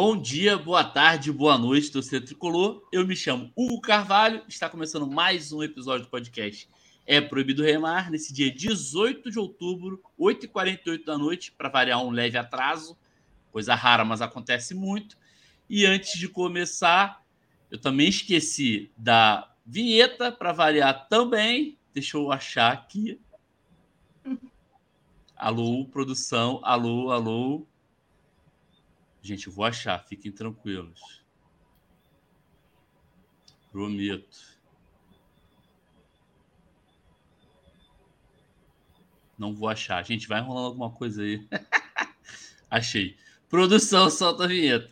Bom dia, boa tarde, boa noite, torcedor tricolor. Eu me chamo Hugo Carvalho, está começando mais um episódio do podcast É Proibido Remar, nesse dia 18 de outubro, 8h48 da noite, para variar um leve atraso, coisa rara, mas acontece muito. E antes de começar, eu também esqueci da vinheta, para variar também. Deixa eu achar aqui. Alô, produção, alô, alô. Gente, vou achar, fiquem tranquilos. Prometo. Não vou achar. Gente, vai enrolando alguma coisa aí. Achei. Produção, solta a vinheta.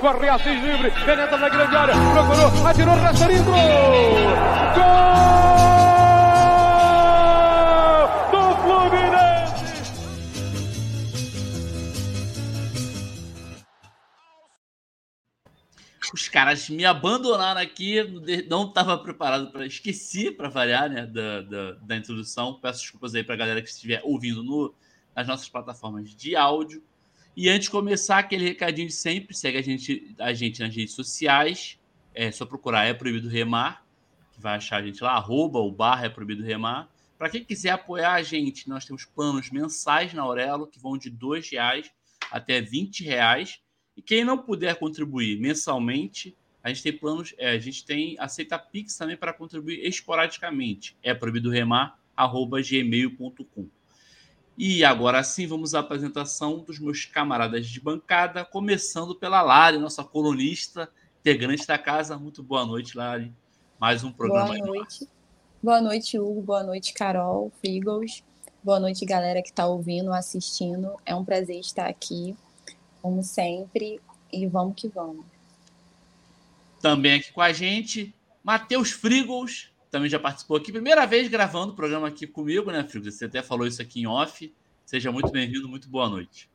Corre Assis livre, penetra na grande área, procurou, atirou, Rasterinho, Gol! Os caras me abandonaram aqui, não estava preparado para. Esqueci para variar, né, da, da, da, introdução. Peço desculpas aí para a galera que estiver ouvindo no, nas nossas plataformas de áudio. E antes de começar, aquele recadinho de sempre: segue a gente, a gente nas redes sociais. É só procurar É Proibido Remar, que vai achar a gente lá, arroba o barra É Proibido Remar. Para quem quiser apoiar a gente, nós temos planos mensais na Aurelo que vão de R$ reais até R$ reais e quem não puder contribuir mensalmente, a gente tem planos, é, a gente tem aceita Pix também para contribuir esporadicamente. É proibido remar gmail.com. E agora sim, vamos à apresentação dos meus camaradas de bancada, começando pela Lari, nossa colunista, integrante da casa. Muito boa noite, Lari. Mais um programa. Boa noite. Boa noite, Hugo. Boa noite, Carol, Figos. Boa noite, galera que está ouvindo, assistindo. É um prazer estar aqui como sempre, e vamos que vamos. Também aqui com a gente, Matheus Frigos, também já participou aqui, primeira vez gravando o programa aqui comigo, né, Frigos? Você até falou isso aqui em off. Seja muito bem-vindo, muito boa noite.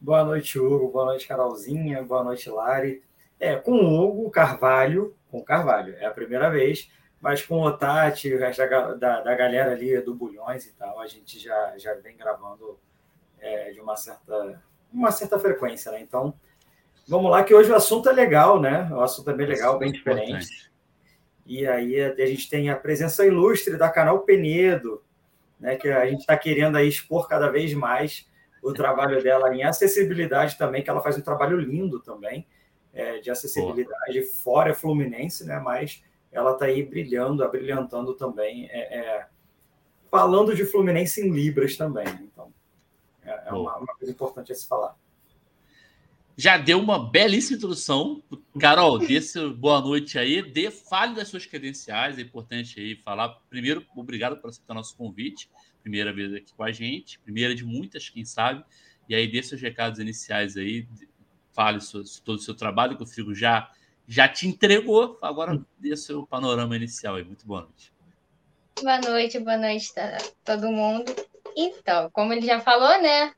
Boa noite, Hugo. Boa noite, Carolzinha. Boa noite, Lari. É, com o Hugo Carvalho, com Carvalho, é a primeira vez, mas com o Tati, o resto da, da, da galera ali do Bulhões e tal, a gente já, já vem gravando é, de uma certa uma certa frequência, né? Então, vamos lá, que hoje o assunto é legal, né? O assunto é bem legal, bem diferente. E aí a gente tem a presença ilustre da Canal Penedo, né? Que a gente está querendo aí expor cada vez mais o trabalho dela em acessibilidade também, que ela faz um trabalho lindo também é, de acessibilidade fora Fluminense, né? Mas ela está aí brilhando, abrilhantando também, é, é, falando de Fluminense em Libras também. Então, é, é uma, uma, coisa importante a se falar. Já deu uma belíssima introdução. Carol, dê boa noite aí. Dê, fale das suas credenciais. É importante aí falar. Primeiro, obrigado por aceitar nosso convite. Primeira vez aqui com a gente. Primeira de muitas, quem sabe. E aí, dê seus recados iniciais aí. Fale sobre todo o seu trabalho, que o Figo já, já te entregou. Agora, dê seu panorama inicial aí. Muito boa noite. Boa noite, boa noite a todo mundo. Então, como ele já falou, né?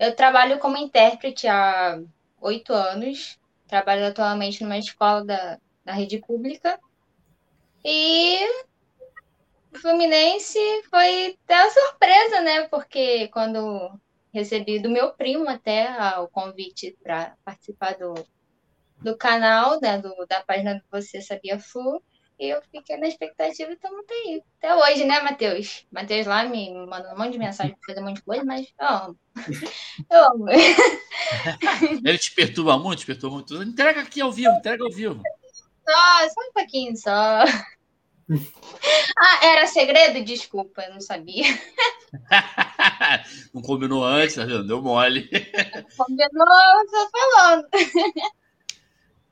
Eu trabalho como intérprete há oito anos. Trabalho atualmente numa escola da, da rede pública. E o Fluminense foi até uma surpresa, né? Porque quando recebi do meu primo até o convite para participar do, do canal, né? Do, da página do Você Sabia Flu, e eu fiquei na expectativa e estamos aí. Até hoje, né, Matheus? Matheus lá me mandou um monte de mensagem para fazer um monte de coisa, mas eu amo. Eu amo. Ele te perturba muito, te perturba muito. Entrega aqui ao vivo, entrega ao vivo. Só, só um pouquinho só. Ah, era segredo? Desculpa, eu não sabia. não combinou antes, tá vendo? Deu mole. Combinou, tô falando.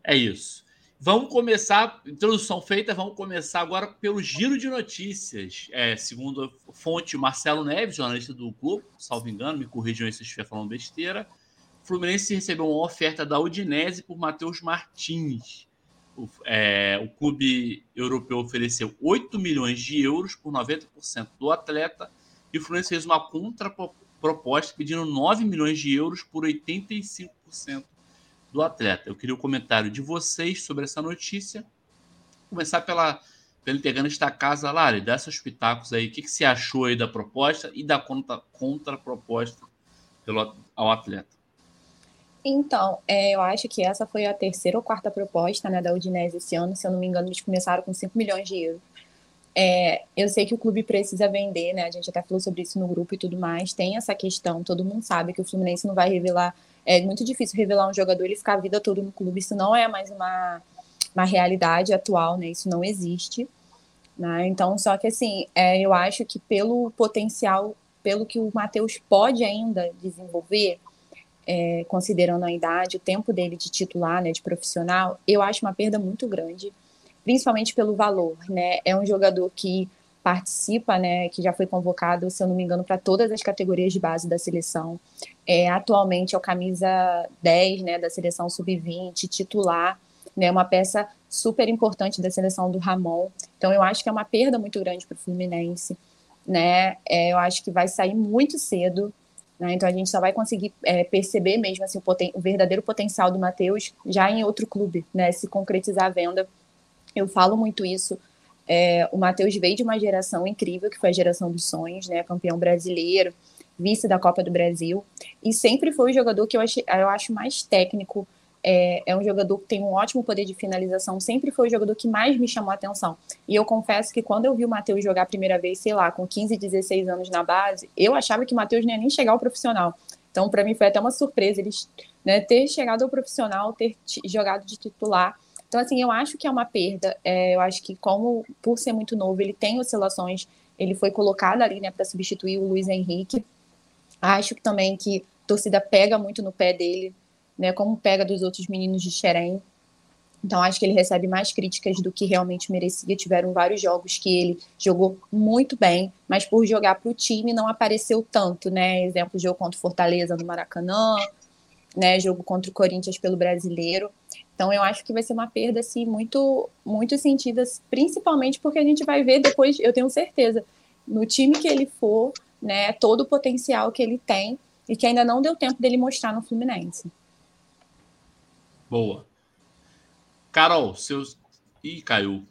É isso. Vamos começar, introdução feita, vamos começar agora pelo giro de notícias. É, segundo a fonte Marcelo Neves, jornalista do Globo, salvo engano, me corrijam se eu estiver falando besteira. Fluminense recebeu uma oferta da Udinese por Matheus Martins. O, é, o clube europeu ofereceu 8 milhões de euros por 90% do atleta e o Fluminense fez uma contraproposta pedindo 9 milhões de euros por 85% do atleta. Eu queria o comentário de vocês sobre essa notícia. Começar pela, pela integrante da casa, Lari, dá seus pitacos aí. O que, que você achou aí da proposta e da contra, contraproposta pelo, ao atleta? Então, é, eu acho que essa foi a terceira ou quarta proposta né, da Udinese esse ano. Se eu não me engano, eles começaram com 5 milhões de euros. É, eu sei que o clube precisa vender, né? A gente até falou sobre isso no grupo e tudo mais. Tem essa questão, todo mundo sabe que o Fluminense não vai revelar. É muito difícil revelar um jogador e ficar a vida toda no clube. Isso não é mais uma, uma realidade atual, né? Isso não existe. Né? Então, só que assim, é, eu acho que pelo potencial, pelo que o Matheus pode ainda desenvolver, é, considerando a idade, o tempo dele de titular, né, de profissional, eu acho uma perda muito grande principalmente pelo valor, né? É um jogador que participa, né, que já foi convocado, se eu não me engano, para todas as categorias de base da seleção. É, atualmente é o camisa 10, né, da seleção sub-20, titular, né, uma peça super importante da seleção do Ramon. Então eu acho que é uma perda muito grande para o Fluminense, né? É, eu acho que vai sair muito cedo, né? Então a gente só vai conseguir é, perceber mesmo assim o, poten o verdadeiro potencial do Matheus já em outro clube, né? Se concretizar a venda eu falo muito isso. É, o Matheus veio de uma geração incrível, que foi a geração dos sonhos, né? Campeão brasileiro, vice da Copa do Brasil. E sempre foi o jogador que eu, achei, eu acho mais técnico. É, é, um jogador que tem um ótimo poder de finalização. Sempre foi o jogador que mais me chamou a atenção. E eu confesso que quando eu vi o Matheus jogar a primeira vez, sei lá, com 15, 16 anos na base, eu achava que o Matheus não ia nem chegar ao profissional. Então, para mim, foi até uma surpresa ele né, ter chegado ao profissional, ter jogado de titular. Então, assim, eu acho que é uma perda. É, eu acho que, como por ser muito novo, ele tem oscilações. Ele foi colocado ali, né, para substituir o Luiz Henrique. Acho que também que a torcida pega muito no pé dele, né, como pega dos outros meninos de Xerém. Então, acho que ele recebe mais críticas do que realmente merecia. Tiveram vários jogos que ele jogou muito bem, mas por jogar para o time não apareceu tanto, né? Exemplo, jogo contra o Fortaleza no Maracanã, né? Jogo contra o Corinthians pelo Brasileiro. Então eu acho que vai ser uma perda assim muito muito sentida, principalmente porque a gente vai ver depois, eu tenho certeza, no time que ele for, né, todo o potencial que ele tem e que ainda não deu tempo dele mostrar no Fluminense. Boa. Carol, seus Ih, caiu.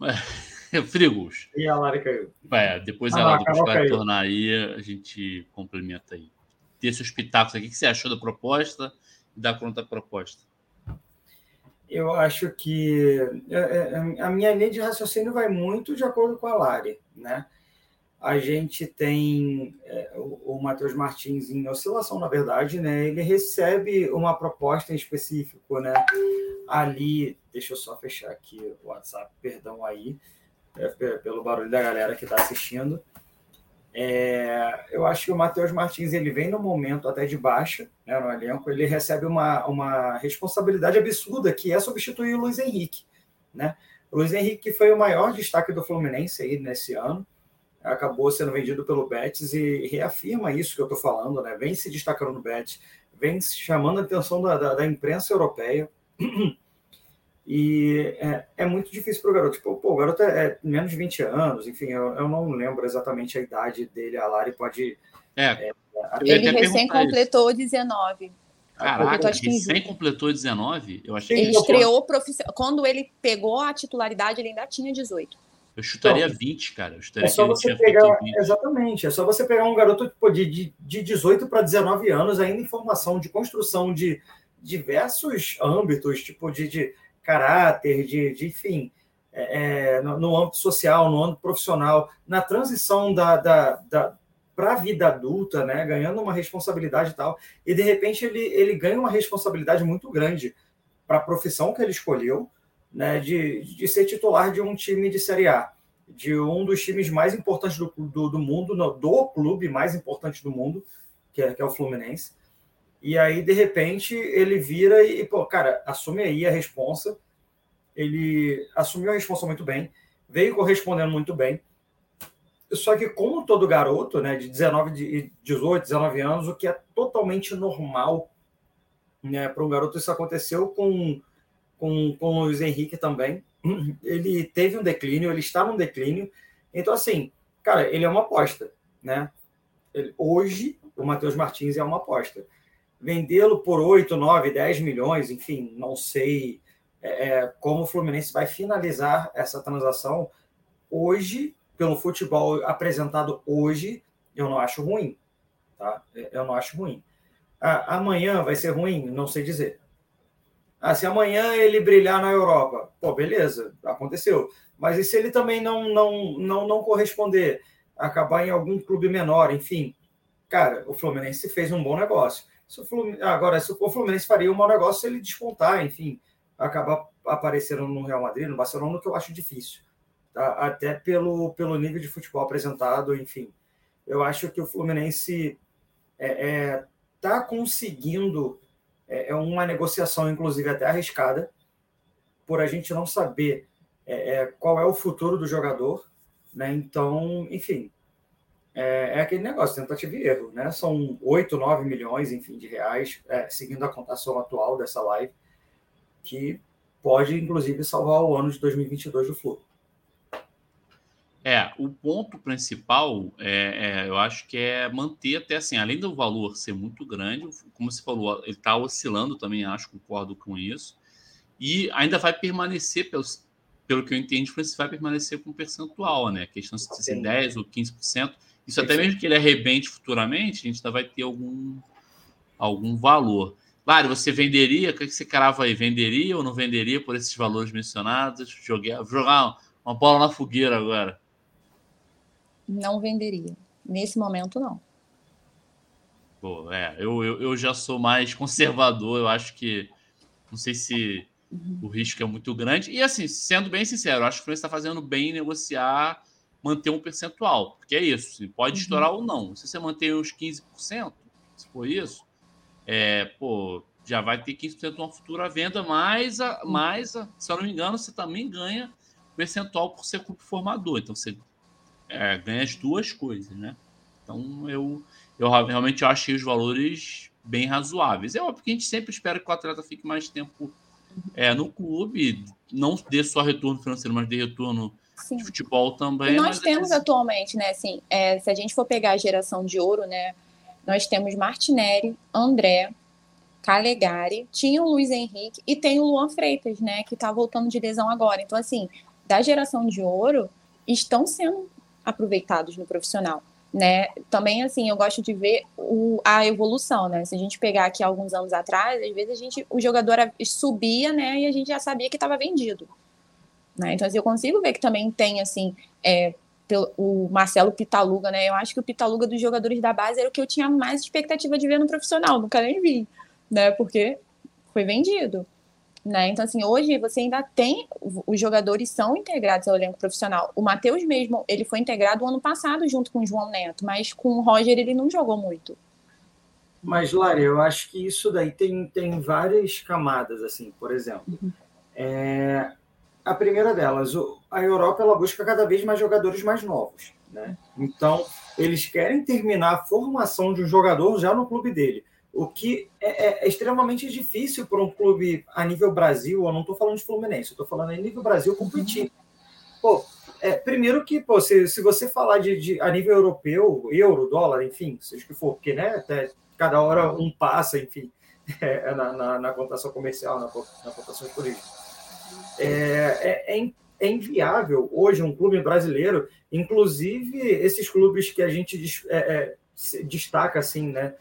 É, Frigos. E a Lara caiu. É, depois ah, ela vai retornar aí, a gente complementa aí. Ter seus pitacos aqui, o que você achou da proposta e da contra-proposta? Eu acho que é, é, a minha linha de raciocínio vai muito de acordo com a Lari, né? A gente tem é, o, o Matheus Martins em oscilação, na verdade, né? Ele recebe uma proposta em específico, né? Ali, deixa eu só fechar aqui o WhatsApp, perdão aí, é, pelo barulho da galera que está assistindo. É, eu acho que o Matheus Martins ele vem no momento até de baixa né, no elenco, ele recebe uma, uma responsabilidade absurda que é substituir o Luiz Henrique. Né? O Luiz Henrique foi o maior destaque do Fluminense aí nesse ano, acabou sendo vendido pelo Betis e reafirma isso que eu estou falando, né? vem se destacando no Betis, vem chamando a atenção da, da, da imprensa europeia. E é, é muito difícil para o garoto. Tipo, pô, o garoto é, é, menos de 20 anos, enfim, eu, eu, não lembro exatamente a idade dele. A Lari pode. É, é ele recém completou 19. Caraca, recém completou 19? Eu achei ele que estreou profissional. Quando ele pegou a titularidade, ele ainda tinha 18. Eu chutaria então, 20, cara. Eu chutaria é só você pegar, exatamente, é só você pegar um garoto tipo, de, de, de 18 para 19 anos, ainda em formação de construção de diversos âmbitos, tipo de, de caráter, de, de enfim, é, é, no, no, âmbito social, no âmbito profissional, na transição da, da, da para a vida adulta, né, ganhando uma responsabilidade e tal, e de repente ele, ele ganha uma responsabilidade muito grande para a profissão que ele escolheu, né, de, de ser titular de um time de Série A, de um dos times mais importantes do, do, do mundo, do clube mais importante do mundo, que é, que é o Fluminense. E aí, de repente, ele vira e, pô, cara, assume aí a responsa. Ele assumiu a responsa muito bem, veio correspondendo muito bem. Só que, como todo garoto, né, de 19, 18, 19 anos, o que é totalmente normal né, para um garoto, isso aconteceu com, com, com o Luiz Henrique também. Ele teve um declínio, ele está num declínio. Então, assim, cara, ele é uma aposta. Né? Ele, hoje, o Matheus Martins é uma aposta vendê-lo por 8, 9, 10 milhões, enfim, não sei é, é, como o Fluminense vai finalizar essa transação hoje, pelo futebol apresentado hoje, eu não acho ruim. Tá? Eu não acho ruim. Ah, amanhã vai ser ruim? Não sei dizer. Ah, se amanhã ele brilhar na Europa, pô, beleza, aconteceu. Mas e se ele também não, não, não, não corresponder, acabar em algum clube menor, enfim? Cara, o Fluminense fez um bom negócio. Se o Fluminense, agora, se o Fluminense faria um mau negócio se ele despontar, enfim, acabar aparecendo no Real Madrid, no Barcelona, que eu acho difícil. Tá? Até pelo, pelo nível de futebol apresentado, enfim. Eu acho que o Fluminense está é, é, tá conseguindo é, é, uma negociação, inclusive até arriscada, por a gente não saber é, é qual é o futuro do jogador. Né? Então, enfim, é, é, aquele negócio, tentativa e erro. Né? São 8, 9 milhões, enfim, de reais, é, seguindo a contação atual dessa live, que pode, inclusive, salvar o ano de 2022 do Flu. É, o ponto principal, é, é, eu acho que é manter até assim, além do valor ser muito grande, como você falou, ele está oscilando também, acho, concordo com isso, e ainda vai permanecer, pelo, pelo que eu entendi, vai permanecer com percentual, né? A questão de ser 10% ou 15%. Isso até mesmo que ele arrebente futuramente, a gente ainda vai ter algum, algum valor. Lário, você venderia? O que você crava aí? Venderia ou não venderia por esses valores mencionados? Joguei, jogar uma bola na fogueira agora não venderia. Nesse momento, não. Pô, é, eu, eu, eu já sou mais conservador, eu acho que. Não sei se uhum. o risco é muito grande. E assim, sendo bem sincero, eu acho que o Fluminense está fazendo bem em negociar, manter um percentual, porque é isso, pode uhum. estourar ou não. Se você manter uns 15%, se for isso, é, pô, já vai ter 15% de uma futura venda, mas, a, uhum. mais a, se eu não me engano, você também ganha percentual por ser clube formador. Então você é, ganha as duas coisas, né? Então eu, eu realmente achei os valores bem razoáveis. É óbvio que a gente sempre espera que o atleta fique mais tempo é, no clube, não dê só retorno financeiro, mas dê retorno Sim. de futebol também. E nós temos é... atualmente, né? Assim, é, se a gente for pegar a geração de ouro, né? Nós temos Martinelli, André, Calegari, tinha o Luiz Henrique e tem o Luan Freitas, né? Que tá voltando de lesão agora. Então, assim, da geração de ouro, estão sendo aproveitados no profissional. Né? Também, assim, eu gosto de ver o, a evolução, né? Se a gente pegar aqui alguns anos atrás, às vezes a gente, o jogador subia, né? E a gente já sabia que estava vendido. Né? Então, assim, eu consigo ver que também tem, assim, é, o Marcelo Pitaluga, né? Eu acho que o Pitaluga dos jogadores da base era o que eu tinha mais expectativa de ver no profissional, nunca nem vi, né? Porque foi vendido. Né? Então, assim, hoje você ainda tem, os jogadores são integrados ao elenco profissional. O Matheus mesmo, ele foi integrado ano passado junto com o João Neto, mas com o Roger ele não jogou muito. Mas, Lara, eu acho que isso daí tem, tem várias camadas, assim, por exemplo. Uhum. É, a primeira delas, a Europa ela busca cada vez mais jogadores mais novos. Né? Então, eles querem terminar a formação de um jogador já no clube dele o que é, é, é extremamente difícil para um clube a nível Brasil, eu não estou falando de Fluminense, estou falando a nível Brasil competir. Pô, é, primeiro que, pô, se, se você falar de, de, a nível europeu, euro, dólar, enfim, seja o que for, porque né, até cada hora um passa, enfim, é, na, na, na, contação comercial, na, na contação. É, é, é, é, inviável hoje um clube brasileiro, inclusive esses clubes que a gente é, destaca assim, né?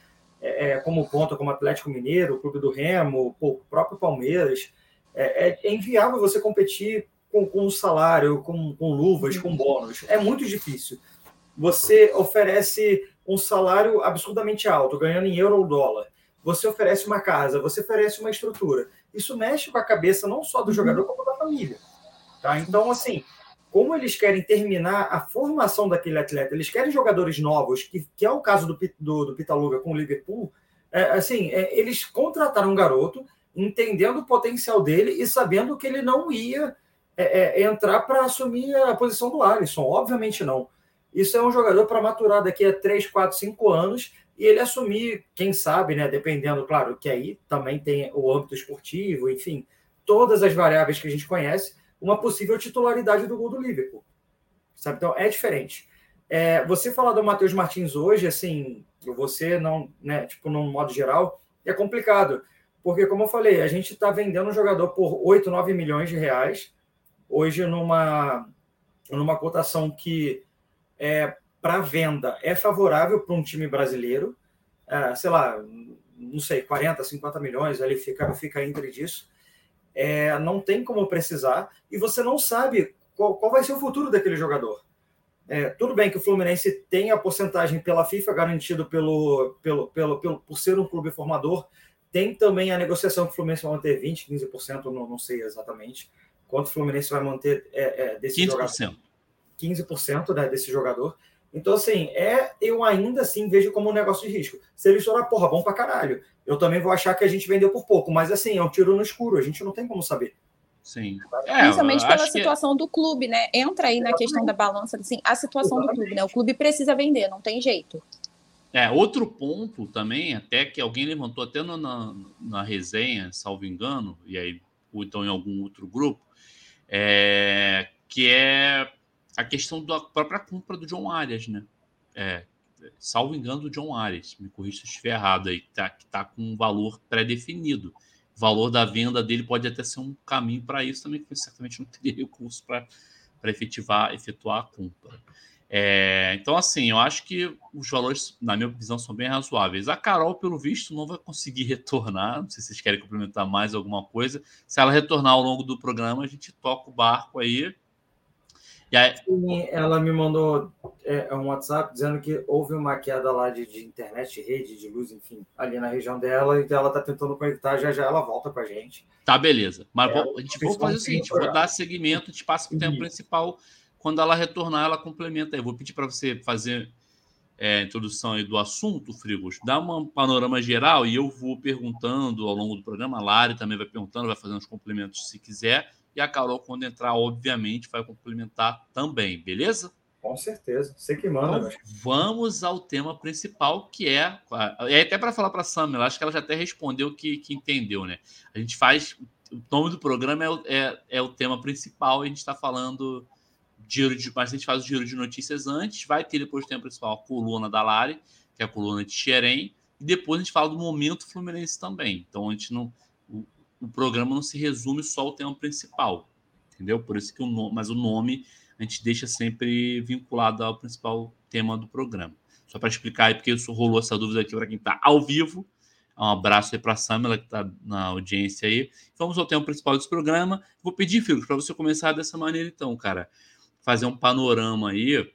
É, é, como ponta, como Atlético Mineiro, o Clube do Remo, o próprio Palmeiras, é, é, é inviável você competir com, com salário, com, com luvas, com bônus. É muito difícil. Você oferece um salário absurdamente alto, ganhando em euro ou dólar. Você oferece uma casa, você oferece uma estrutura. Isso mexe com a cabeça não só do uhum. jogador, como da família. Tá? Então, assim, como eles querem terminar a formação daquele atleta, eles querem jogadores novos, que, que é o caso do, do, do Pitaluga com o Liverpool, é, assim, é, eles contrataram um garoto, entendendo o potencial dele e sabendo que ele não ia é, é entrar para assumir a posição do Alisson, obviamente não. Isso é um jogador para maturar daqui a 3, 4, 5 anos e ele assumir, quem sabe, né, dependendo, claro, que aí também tem o âmbito esportivo, enfim, todas as variáveis que a gente conhece, uma possível titularidade do gol do Liverpool. Sabe? Então é diferente. É, você falar do Matheus Martins hoje, assim, você não, né, tipo, num modo geral, é complicado. Porque, como eu falei, a gente está vendendo um jogador por 8, 9 milhões de reais, hoje numa, numa cotação que é para venda é favorável para um time brasileiro, é, sei lá, não sei, 40, 50 milhões, ali fica, fica entre disso. é, não tem como precisar e você não sabe qual, qual vai ser o futuro daquele jogador. É, tudo bem que o Fluminense tem a porcentagem pela FIFA garantido pelo, pelo, pelo, pelo, por ser um clube formador. Tem também a negociação que o Fluminense vai manter 20%, 15%, não, não sei exatamente quanto o Fluminense vai manter é, é, desse 15%. jogador. 15% né, desse jogador. Então, assim, é, eu ainda assim vejo como um negócio de risco. Se ele estourar, porra, bom pra caralho. Eu também vou achar que a gente vendeu por pouco, mas assim, é um tiro no escuro, a gente não tem como saber. Sim. É, Principalmente pela situação que... do clube, né? Entra aí na questão da balança, assim, a situação do clube, né? O clube precisa vender, não tem jeito. É, outro ponto também, até que alguém levantou até na, na, na resenha, salvo engano, e aí, ou então em algum outro grupo, é, que é a questão da própria compra do John Arias, né? É, salvo engano do John Arias, me corrija se estiver errado aí, que tá, que tá com um valor pré-definido o valor da venda dele pode até ser um caminho para isso também, porque certamente não teria recurso para efetivar, efetuar a compra. É, então, assim, eu acho que os valores, na minha visão, são bem razoáveis. A Carol, pelo visto, não vai conseguir retornar. Não sei se vocês querem complementar mais alguma coisa. Se ela retornar ao longo do programa, a gente toca o barco aí Aí... Sim, ela me mandou é, um WhatsApp dizendo que houve uma queda lá de, de, internet, rede, de luz, enfim, ali na região dela, e ela está tentando conectar, já já ela volta com a gente. Tá, beleza. Mas é, vou, a gente vai fazer o seguinte: vou dar seguimento, te passo o tempo principal. Quando ela retornar, ela complementa. Eu vou pedir para você fazer é, a introdução aí do assunto, Frigos, dá um panorama geral e eu vou perguntando ao longo do programa. A Lari também vai perguntando, vai fazendo os complementos se quiser. E a Carol, quando entrar, obviamente, vai complementar também, beleza? Com certeza. Você que manda. Então, vamos ao tema principal, que é. É até para falar para a Sam, acho que ela já até respondeu que, que entendeu, né? A gente faz. O nome do programa é, é, é o tema principal e a gente está falando. Giro de, mas a gente faz o giro de notícias antes, vai ter depois do tema principal a coluna da Lari, que é a coluna de Xerém, e depois a gente fala do momento Fluminense também. Então a gente não o programa não se resume só ao tema principal, entendeu? Por isso que o nome, mas o nome a gente deixa sempre vinculado ao principal tema do programa. Só para explicar aí, porque isso rolou essa dúvida aqui para quem está ao vivo. Um abraço aí para a Samela, que está na audiência aí. Vamos ao tema principal desse programa. Vou pedir, Filhos, para você começar dessa maneira, então, cara. Fazer um panorama aí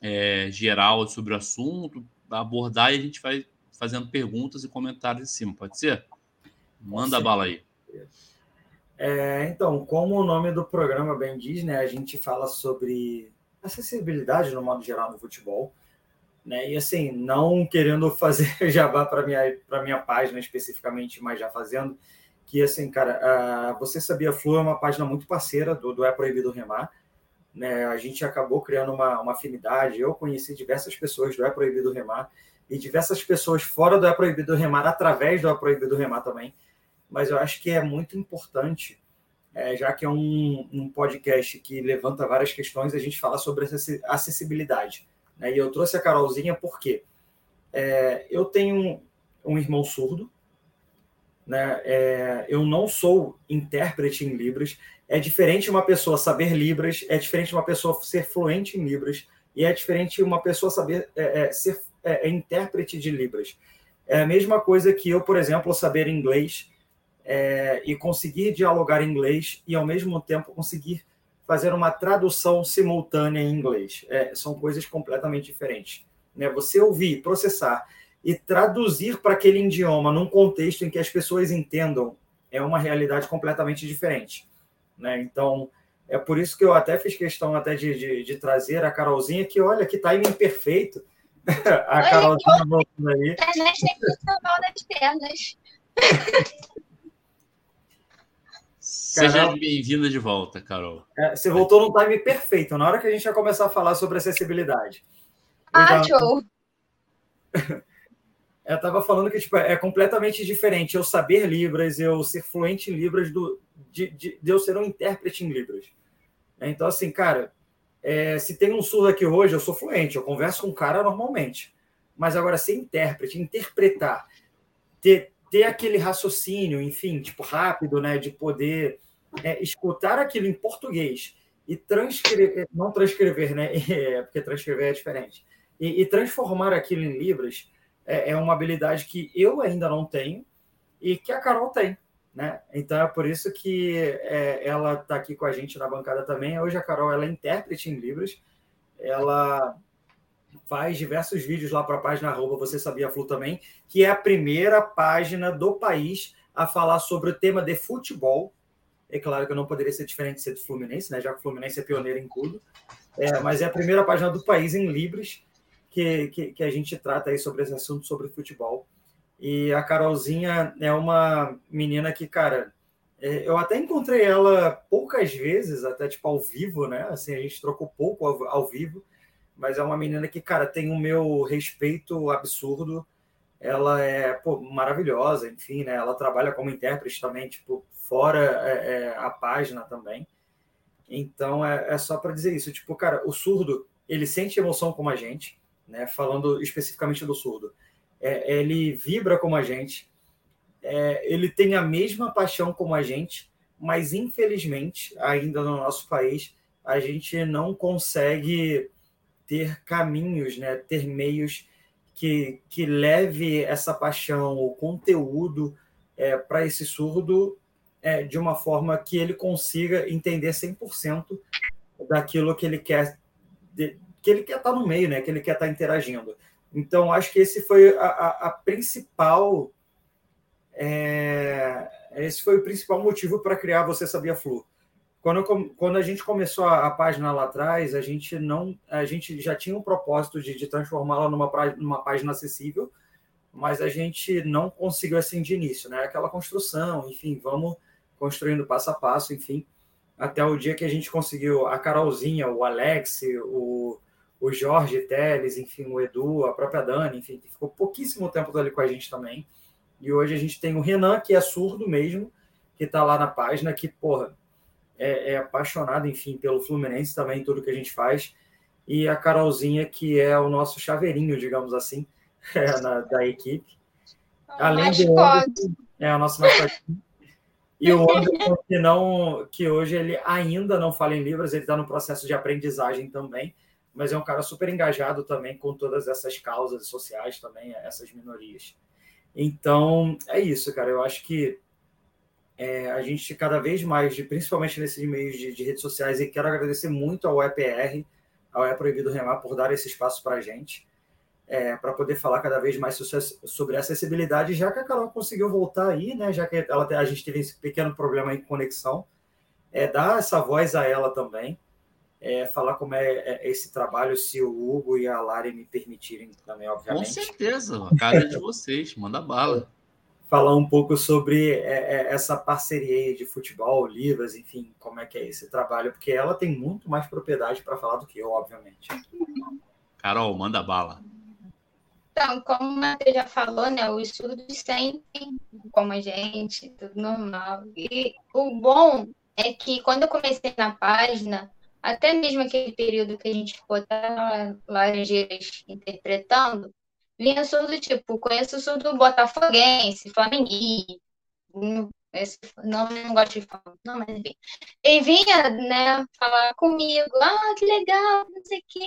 é, geral sobre o assunto, abordar e a gente vai fazendo perguntas e comentários em cima, pode ser? Manda a bala aí. É, então, como o nome do programa bem diz, né, a gente fala sobre acessibilidade no modo geral no futebol, né? E assim, não querendo fazer jabá para minha para minha página especificamente, mas já fazendo que assim, cara, você sabia Flu é uma página muito parceira do, do É Proibido Remar, né? A gente acabou criando uma, uma afinidade. Eu conheci diversas pessoas do É Proibido Remar e diversas pessoas fora do É Proibido Remar através do É Proibido Remar também mas eu acho que é muito importante, é, já que é um, um, podcast que levanta várias questões, a gente fala sobre acessibilidade. Né? E eu trouxe a Carolzinha porque é, eu tenho um irmão surdo, né? É, eu não sou intérprete em Libras. É diferente uma pessoa saber Libras, é diferente uma pessoa ser fluente em Libras, e é diferente uma pessoa saber é, é ser é, é, intérprete de Libras. É a mesma coisa que eu, por exemplo, saber inglês é, e conseguir dialogar em inglês e, ao mesmo tempo, conseguir fazer uma tradução simultânea em inglês. É, são coisas completamente diferentes. Né? Você ouvir, processar e traduzir para aquele idioma num contexto em que as pessoas entendam é uma realidade completamente diferente. Né? Então, é por isso que eu até fiz questão até de, de, de trazer a Carolzinha, que olha que timing perfeito. a Carolzinha voltando aí. Internet tem das pernas. Seja bem-vinda de volta, Carol. É, você voltou no time perfeito, na hora que a gente vai começar a falar sobre acessibilidade. Ah, show! Eu estava falando que tipo, é completamente diferente eu saber Libras, eu ser fluente em Libras, do, de, de, de eu ser um intérprete em Libras. Então, assim, cara, é, se tem um surdo aqui hoje, eu sou fluente, eu converso com o cara normalmente. Mas agora, ser intérprete, interpretar, ter, ter aquele raciocínio, enfim, tipo, rápido, né, de poder é, escutar aquilo em português e transcrever, não transcrever, né, é, porque transcrever é diferente, e, e transformar aquilo em libras é, é, uma habilidade que eu ainda não tenho e que a Carol tem. né? Então é por isso que é, ela está aqui com a gente na bancada também. Hoje a Carol ela é intérprete em Libras, ela faz diversos vídeos lá para a página arroba Você Sabia Flu também, que é a primeira página do país a falar sobre o tema de futebol. É claro que não poderia ser diferente de ser do Fluminense, né? já que o Fluminense é pioneiro em tudo. É, mas é a primeira página do país em Libras que, que, que a gente trata aí sobre esse assunto sobre futebol. E a Carolzinha é uma menina que, cara, é, eu até encontrei ela poucas vezes, até tipo ao vivo, né? Assim, a gente trocou pouco ao, ao vivo, mas é uma menina que, cara, tem o meu respeito absurdo. Ela é pô, maravilhosa, enfim, né? Ela trabalha como intérprete também, tipo, fora é, é, a página também. Então é, é só para dizer isso, tipo, cara, o surdo ele sente emoção como a gente, né? Falando especificamente do surdo é, ele vibra como a gente, ele tem a mesma paixão como a gente, mas infelizmente, ainda no nosso país, a gente não consegue ter caminhos, né, ter meios que, que leve essa paixão, o conteúdo é, para esse surdo é, de uma forma que ele consiga entender 100% daquilo que ele quer de, que ele quer estar no meio, né, que ele quer estar interagindo. Então, acho que esse foi a, a, a principal. É, esse foi o principal motivo para criar Você Sabia Flu. Quando, quando a gente começou a, a, página lá atrás, a gente não, a gente já tinha um propósito de, de transformá-la numa, numa página acessível, mas a gente não conseguiu assim de início, né? Aquela construção, enfim, vamos construindo passo a passo, enfim, até o dia que a gente conseguiu a Carolzinha, o Alex, o, o Jorge Teles, enfim, o Edu, a própria Dani, enfim, que ficou pouquíssimo tempo ali com a gente também. E hoje a gente tem o Renan, que é surdo mesmo, que está lá na página, que, porra, é, é, apaixonado, enfim, pelo Fluminense também, tudo que a gente faz. E a Carolzinha, que é o nosso chaveirinho, digamos assim, é, na, da equipe. Além do Anderson, é o nosso mascotinho. E o Anderson, que, não, que hoje ele ainda não fala em Libras, ele está no processo de aprendizagem também mas é um cara super engajado também com todas essas causas sociais também, essas minorias. Então, é isso, cara. Eu acho que é, a gente cada vez mais, principalmente nesses meios de, de, redes sociais, e quero agradecer muito ao EPR, ao É Proibido Remar, por dar esse espaço para a gente, é, para poder falar cada vez mais sobre acessibilidade, já que a Carol conseguiu voltar aí, né? Já que ela, a gente teve esse pequeno problema em conexão, é, dar essa voz a ela também é, falar como é, é, esse trabalho, se o Hugo e a Lari me permitirem também, obviamente. Com certeza, a casa é de vocês, manda bala. Falar um pouco sobre é, essa parceria de futebol, livros, enfim, como é que é esse trabalho, porque ela tem muito mais propriedade para falar do que eu, obviamente. Carol, manda bala. Então, como o Matheus já falou, né, o estudo sempre como a gente, tudo normal. E o bom é que quando eu comecei na página, até mesmo aquele período que a gente ficou até Laranjeiras interpretando, vinha surdo tipo, conheço surdo botafoguense, flamenguista, esse, não, não gosto de falar, não, mas enfim. E vinha, né, falar comigo, ah, que legal, não sei o quê,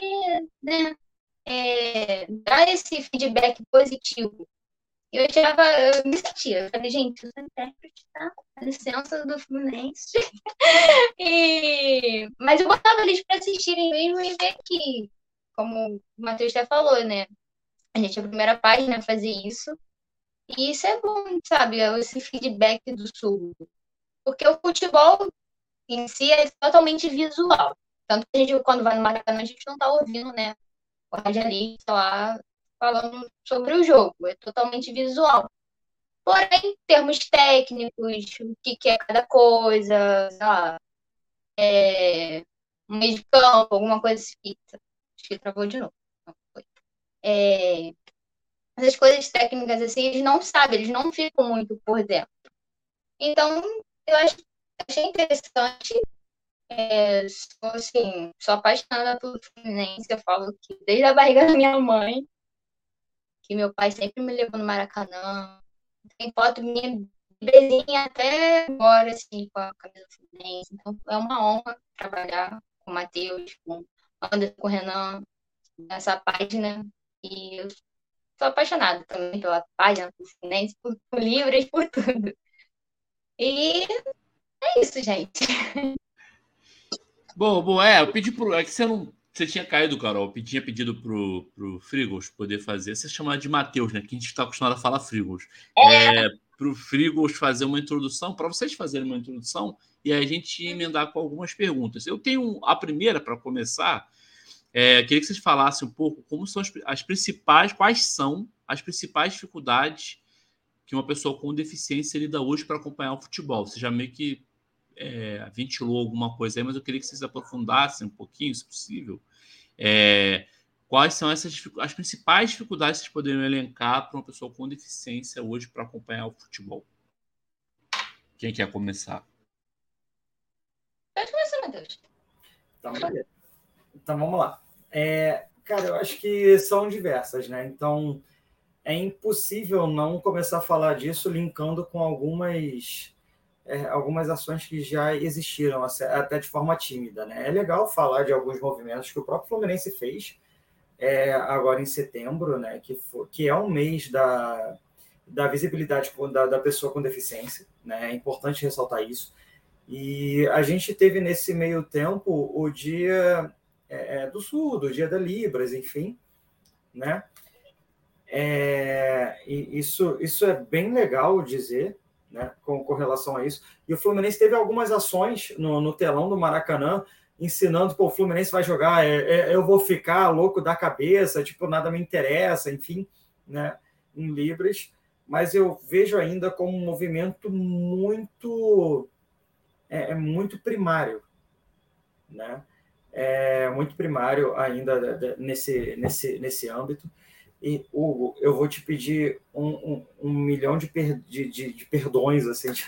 né, é, dar esse feedback positivo. Eu achava, eu me sentia, eu falei, gente, eu sou intérprete, tá? A licença do Fluminense. e... Mas eu botava eles para assistirem mesmo e ver que, como o Matheus já falou, né? A gente é a primeira página a fazer isso. E isso é bom, sabe? Esse feedback do surdo. Porque o futebol em si é totalmente visual. Tanto que a gente, quando vai no Maracanã, a gente não tá ouvindo, né? O radialista lá falando sobre o jogo, é totalmente visual. Porém, termos técnicos, o que, que é cada coisa, sei lá, é, um meio de campo, alguma coisa assim. Acho que travou de novo. É, essas coisas técnicas assim, eles não sabem, eles não ficam muito por dentro. Então, eu acho, achei interessante. É, assim, sou apaixonada pelo Fluminense, eu falo que desde a barriga da minha mãe, que meu pai sempre me levou no Maracanã. Tem foto minha bebezinha até agora, assim, com a camisa Fluminense. Então, é uma honra trabalhar com o Matheus, com o Anderson, com o Renan, nessa página. E eu sou apaixonada também pela página, por Fluminense, por, por livros, por tudo. E é isso, gente. Bom, bom, é, eu pedi pro. É que você não. Você tinha caído, Carol. Eu tinha pedido pro, pro Frigos poder fazer. Você chama de Matheus, né? Que a gente está acostumado a falar Frigos. É, é pro Frigos fazer uma introdução, para vocês fazerem uma introdução e a gente emendar com algumas perguntas. Eu tenho a primeira para começar. É, queria que vocês falassem um pouco como são as, as principais, quais são as principais dificuldades que uma pessoa com deficiência lida hoje para acompanhar o futebol. Você já meio que é, ventilou alguma coisa aí, mas eu queria que vocês aprofundassem um pouquinho, se possível. É, quais são essas as principais dificuldades que vocês poderiam elencar para uma pessoa com deficiência hoje para acompanhar o futebol? Quem quer começar? Pode começar, Matheus. Então, então vamos lá. É, cara, eu acho que são diversas, né? Então é impossível não começar a falar disso linkando com algumas é, algumas ações que já existiram, até de forma tímida. Né? É legal falar de alguns movimentos que o próprio Fluminense fez é, agora em setembro, né? que, for, que é um mês da, da visibilidade da, da pessoa com deficiência. Né? É importante ressaltar isso. E a gente teve nesse meio tempo o dia é, é do surdo, o dia da Libras, enfim, né? É, isso, isso é bem legal dizer, né, com, com relação a isso. E o Fluminense teve algumas ações no, no telão do Maracanã, ensinando que o Fluminense vai jogar, é, é, eu vou ficar louco da cabeça, tipo, nada me interessa, enfim, né, em Libras. Mas eu vejo ainda como um movimento muito, é, é muito primário, né? É muito primário ainda nesse, nesse, nesse âmbito. E, Hugo, eu vou te pedir um, um, um milhão de, per, de, de, de, perdões, assim, de,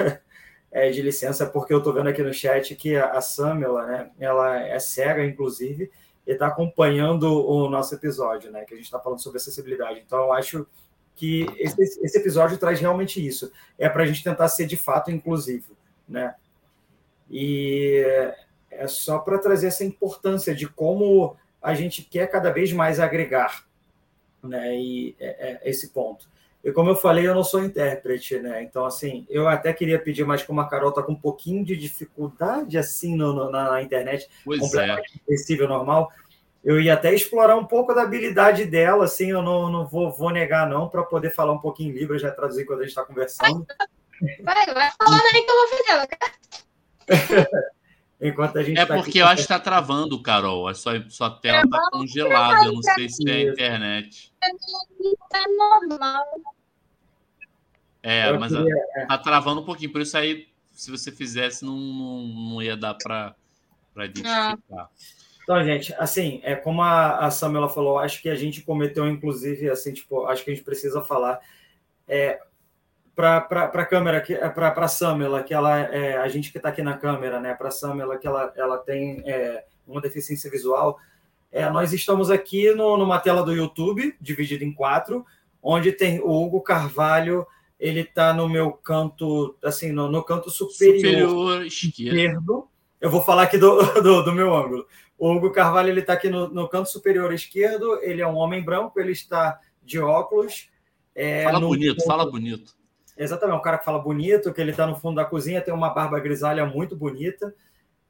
é, de, licença, porque eu estou vendo aqui no chat que a, a Samela, né, ela é cega, inclusive, e está acompanhando o nosso episódio, né, que a gente está falando sobre acessibilidade. Então, eu acho que esse, esse episódio traz realmente isso. É para a gente tentar ser, de fato, inclusivo, né? E é só para trazer essa importância de como a gente quer cada vez mais agregar né? E é, é esse ponto. E como eu falei, eu não sou intérprete, né? Então, assim, eu até queria pedir, mas como a Carol está com um pouquinho de dificuldade, assim, no, no, na, na, internet, pois completamente é. normal, eu ia até explorar um pouco da habilidade dela, assim, eu não, não vou, vou negar, não, para poder falar um pouquinho em Libras, já traduzir quando a gente está conversando. Vai, vai falando aí que eu vou fazer. Enquanto a gente é tá porque aqui... eu acho que está travando, Carol. A sua, sua tela está congelada. Eu não sei se é a internet. Está normal. É, mas está travando um pouquinho. Por isso aí, se você fizesse, não, não, não ia dar para identificar. Ah. Então, gente, assim, é como a, a Samela falou, acho que a gente cometeu, inclusive, assim, tipo, acho que a gente precisa falar. É, para a câmera, para a Samela, que ela é a gente que está aqui na câmera, né? Para a Samela, que ela, ela tem é, uma deficiência visual. É, nós estamos aqui no, numa tela do YouTube, dividida em quatro, onde tem o Hugo Carvalho, ele está no meu canto, assim, no, no canto superior, superior esquerdo. Eu vou falar aqui do, do, do meu ângulo. O Hugo Carvalho ele está aqui no, no canto superior esquerdo, ele é um homem branco, ele está de óculos. É, fala bonito, ponto... fala bonito. Exatamente, um cara que fala bonito, que ele está no fundo da cozinha, tem uma barba grisalha muito bonita.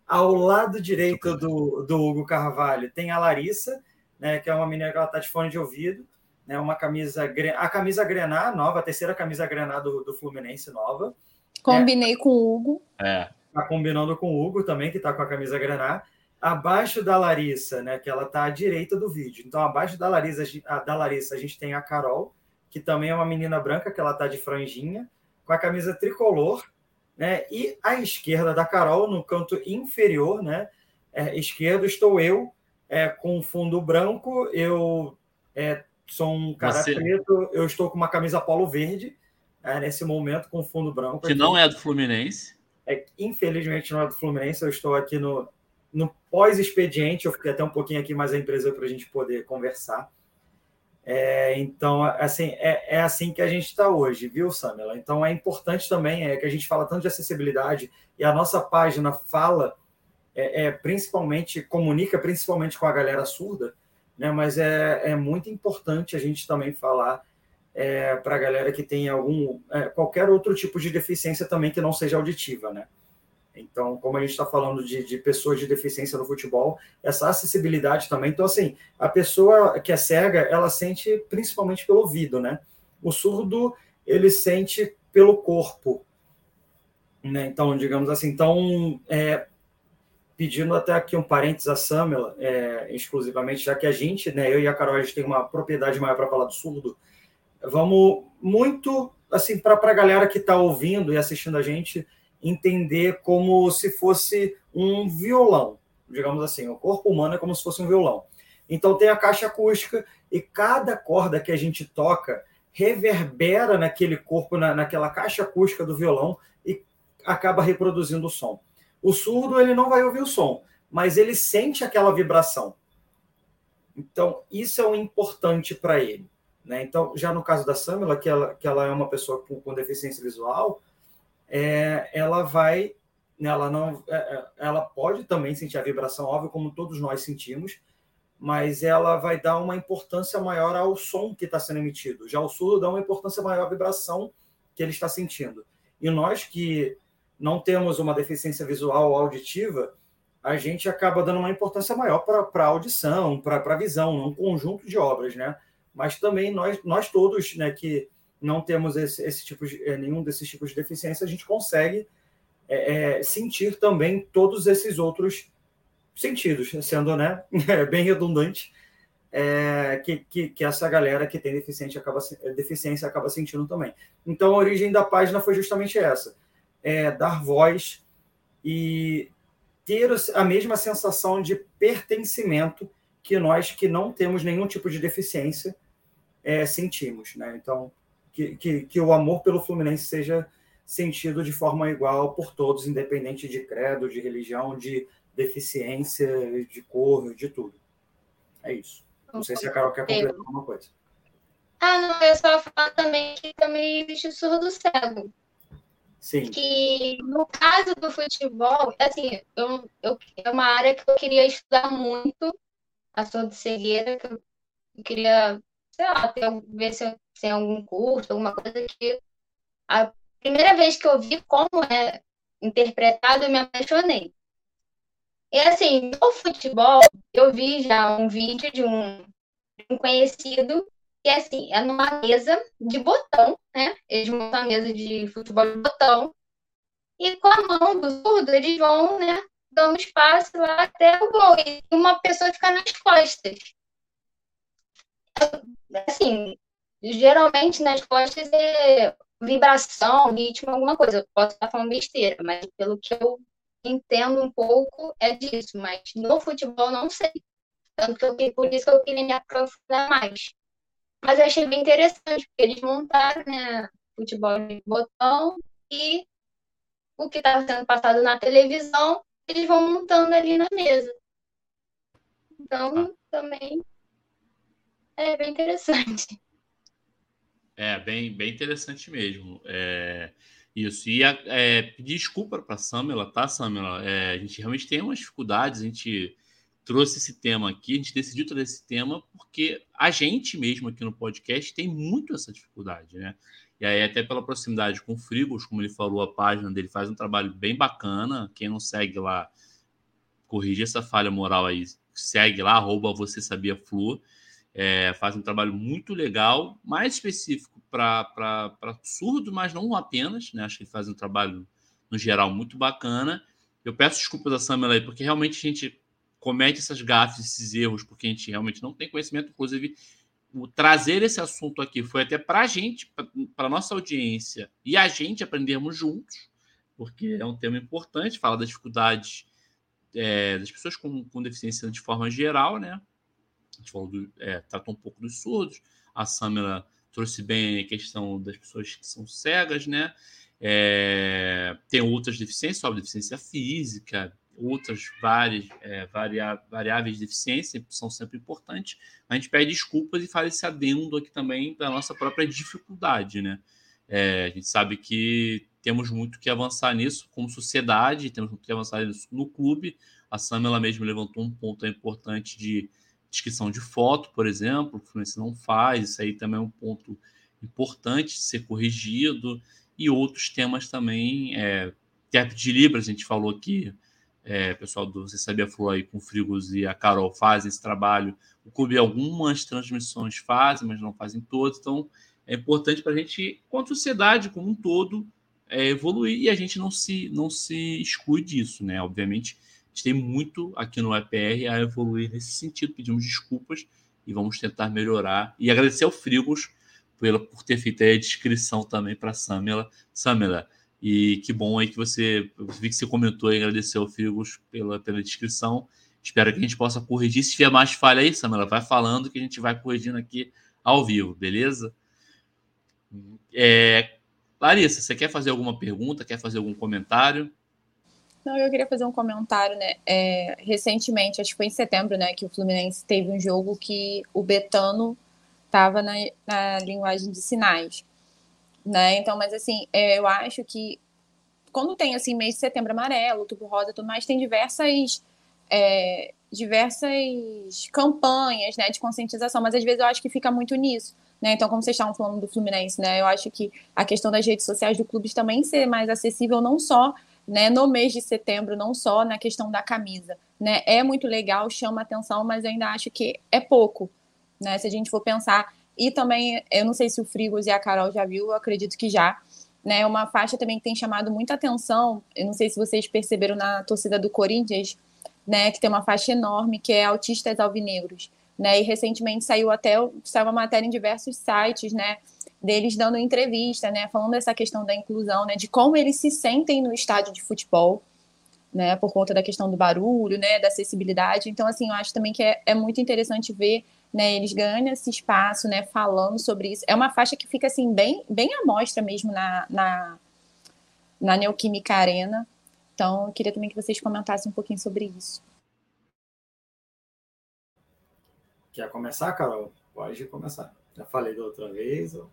Ao lado direito do, do Hugo Carvalho tem a Larissa, né, que é uma menina que ela está de fone de ouvido, né, uma camisa, a camisa Grená nova, a terceira camisa Grená do, do Fluminense nova. Combinei é, com o Hugo. É. Tá combinando com o Hugo também, que está com a camisa Grená. Abaixo da Larissa, né, que ela está à direita do vídeo. Então, abaixo da Larissa, da Larissa, a gente tem a Carol, que também é uma menina branca, que ela tá de franjinha, com a camisa tricolor, né? E à esquerda da Carol, no canto inferior, né? É, esquerdo, estou eu, é, com fundo branco, eu é, sou um cara Você... preto, eu estou com uma camisa polo verde, é, nesse momento, com fundo branco. Que aqui. não é do Fluminense. É, infelizmente não é do Fluminense, eu estou aqui no, no pós-expediente, eu fiquei até um pouquinho aqui mais a empresa para a gente poder conversar. É, então, assim, é, é, assim que a gente está hoje, viu, Samela? Então, é importante também é que a gente fala tanto de acessibilidade e a nossa página fala, é, é principalmente, comunica principalmente com a galera surda, né? mas é, é muito importante a gente também falar é, para a galera que tem algum é, qualquer outro tipo de deficiência também que não seja auditiva, né? Então, como a gente está falando de, de, pessoas de deficiência no futebol, essa acessibilidade também. Então, assim, a pessoa que é cega, ela sente principalmente pelo ouvido, né? O surdo, ele sente pelo corpo, né? Então, digamos assim, então, é, pedindo até aqui um parênteses a Samela, é, exclusivamente, já que a gente, né, eu e a Carol, a gente tem uma propriedade maior para falar do surdo, vamos muito, assim, para a galera que está ouvindo e assistindo a gente, entender como se fosse um violão, digamos assim, o corpo humano é como se fosse um violão. Então tem a caixa acústica e cada corda que a gente toca reverbera naquele corpo, na, naquela caixa acústica do violão e acaba reproduzindo o som. O surdo ele não vai ouvir o som, mas ele sente aquela vibração. Então isso é o importante para ele. Né? Então já no caso da Samela, que ela, que ela é uma pessoa com, com deficiência visual, é, ela vai, ela não, é, é, ela pode também sentir a vibração, óbvio, como todos nós sentimos, mas ela vai dar uma importância maior ao som que está sendo emitido. Já o surdo dá uma importância maior à vibração que ele está sentindo. E nós que não temos uma deficiência visual ou auditiva, a gente acaba dando uma importância maior para a audição, para a visão, um conjunto de obras, né? Mas também nós, nós todos, né, que não temos esse, esse tipo de, é, nenhum desses tipos de deficiência, a gente consegue é, sentir também todos esses outros sentidos, sendo né, bem redundante, é, que, que, que, essa galera que tem deficiência acaba, deficiência acaba sentindo também. Então, a origem da página foi justamente essa: é, dar voz e ter a mesma sensação de pertencimento que nós que não temos nenhum tipo de deficiência é, sentimos. Né? Então, que, que, que o amor pelo Fluminense seja sentido de forma igual por todos, independente de credo, de religião, de deficiência, de cor, de tudo. É isso. Não sei se a Carol quer completar alguma coisa. Ah, não, eu só falar também que também existe o surdo cego. Sim. Que no caso do futebol, assim, eu, eu, é uma área que eu queria estudar muito, a surdo cegueira, que eu queria, sei lá, ter, ver se eu sem algum curso, alguma coisa que a primeira vez que eu vi como é interpretado, eu me apaixonei. E assim, no futebol, eu vi já um vídeo de um, um conhecido que assim, é numa mesa de botão, né? Eles montam a mesa de futebol de botão. E com a mão do surdo, eles vão, né, dando espaço lá até o gol. E uma pessoa fica nas costas. Assim, geralmente nas costas é vibração, ritmo, alguma coisa. Eu posso estar falando besteira, mas pelo que eu entendo um pouco é disso. Mas no futebol não sei. Tanto que eu, por isso que eu queria me aprofundar mais. Mas eu achei bem interessante, porque eles montaram né, futebol de botão e o que estava sendo passado na televisão, eles vão montando ali na mesa. Então, ah. também é bem interessante. É, bem, bem interessante mesmo. É, isso. E é, pedir desculpa para a Samela, tá, Samela? É, a gente realmente tem umas dificuldades, a gente trouxe esse tema aqui, a gente decidiu trazer esse tema porque a gente mesmo aqui no podcast tem muito essa dificuldade, né? E aí, até pela proximidade com o Frigos, como ele falou, a página dele faz um trabalho bem bacana. Quem não segue lá, corrigir essa falha moral aí, segue lá, arroba você sabia flu é, faz um trabalho muito legal, mais específico para surdo, mas não apenas, né? Acho que faz um trabalho, no geral, muito bacana. Eu peço desculpas a Samela aí, porque realmente a gente comete essas gafes, esses erros, porque a gente realmente não tem conhecimento. Inclusive, o trazer esse assunto aqui foi até para a gente, para nossa audiência e a gente aprendermos juntos, porque é um tema importante, fala das dificuldades é, das pessoas com, com deficiência de forma geral, né? A gente falou do, é, tratou um pouco dos surdos, a Samela trouxe bem a questão das pessoas que são cegas, né? É, tem outras deficiências, só deficiência física, outras várias é, variáveis de deficiência são sempre importantes. A gente pede desculpas e faz esse adendo aqui também da nossa própria dificuldade, né? É, a gente sabe que temos muito que avançar nisso como sociedade, temos muito que avançar nisso no clube. A Samela mesmo levantou um ponto importante de descrição de foto, por exemplo, o não faz, isso aí também é um ponto importante ser corrigido, e outros temas também, é, de Libras, a gente falou aqui, é, pessoal do Você Sabia Flor aí com o Frigos e a Carol fazem esse trabalho. O clube algumas transmissões fazem, mas não fazem todas. Então é importante para a gente, quanto sociedade como um todo, é, evoluir e a gente não se, não se exclui disso, né? Obviamente, a gente tem muito aqui no EPR a evoluir nesse sentido. Pedimos desculpas e vamos tentar melhorar. E agradecer ao Frigos por ter feito a descrição também para a Samela. Samela, e que bom aí que você. Eu vi que você comentou e agradeceu ao Frigos pela, pela descrição. Espero que a gente possa corrigir. Se tiver mais falha aí, Samela, vai falando que a gente vai corrigindo aqui ao vivo, beleza? É, Larissa, você quer fazer alguma pergunta? Quer fazer algum comentário? Não, eu queria fazer um comentário, né? É, recentemente, acho que foi em setembro, né, que o Fluminense teve um jogo que o Betano estava na, na linguagem de sinais né? Então, mas assim, é, eu acho que quando tem assim mês de setembro amarelo, tubo rosa, tudo mais, tem diversas é, diversas campanhas, né, de conscientização, mas às vezes eu acho que fica muito nisso, né? Então, como vocês estavam falando do Fluminense, né, eu acho que a questão das redes sociais do clube também ser mais acessível não só né, no mês de setembro, não só na questão da camisa, né? É muito legal, chama atenção, mas ainda acho que é pouco, né? Se a gente for pensar e também, eu não sei se o Frigos e a Carol já viu, eu acredito que já. Né, uma faixa também que tem chamado muita atenção. Eu não sei se vocês perceberam na torcida do Corinthians, né, que tem uma faixa enorme que é autistas alvinegros, né? E recentemente saiu até saiu uma matéria em diversos sites, né, deles dando entrevista, né, falando dessa questão da inclusão, né, de como eles se sentem no estádio de futebol, né, por conta da questão do barulho, né, da acessibilidade. Então, assim, eu acho também que é, é muito interessante ver né? Eles ganham esse espaço, né? Falando sobre isso. É uma faixa que fica assim bem, bem à mostra mesmo na, na, na Neoquímica Arena. Então, eu queria também que vocês comentassem um pouquinho sobre isso. Quer começar, Carol? Pode começar. Já falei da outra vez. Ou...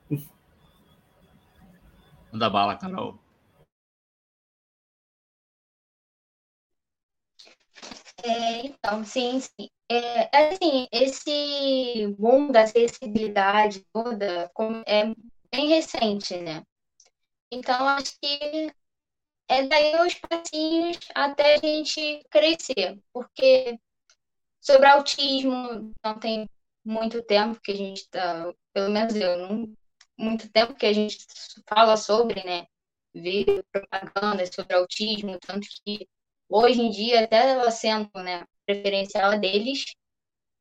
Manda bala, Carol. É, então, sim, sim. É, assim, esse boom da acessibilidade toda é bem recente, né? Então, acho que é daí os passinhos até a gente crescer, porque sobre autismo não tem muito tempo que a gente está, pelo menos eu, não, muito tempo que a gente fala sobre, né? Vê propaganda sobre autismo, tanto que hoje em dia até o assento, né? preferencial deles.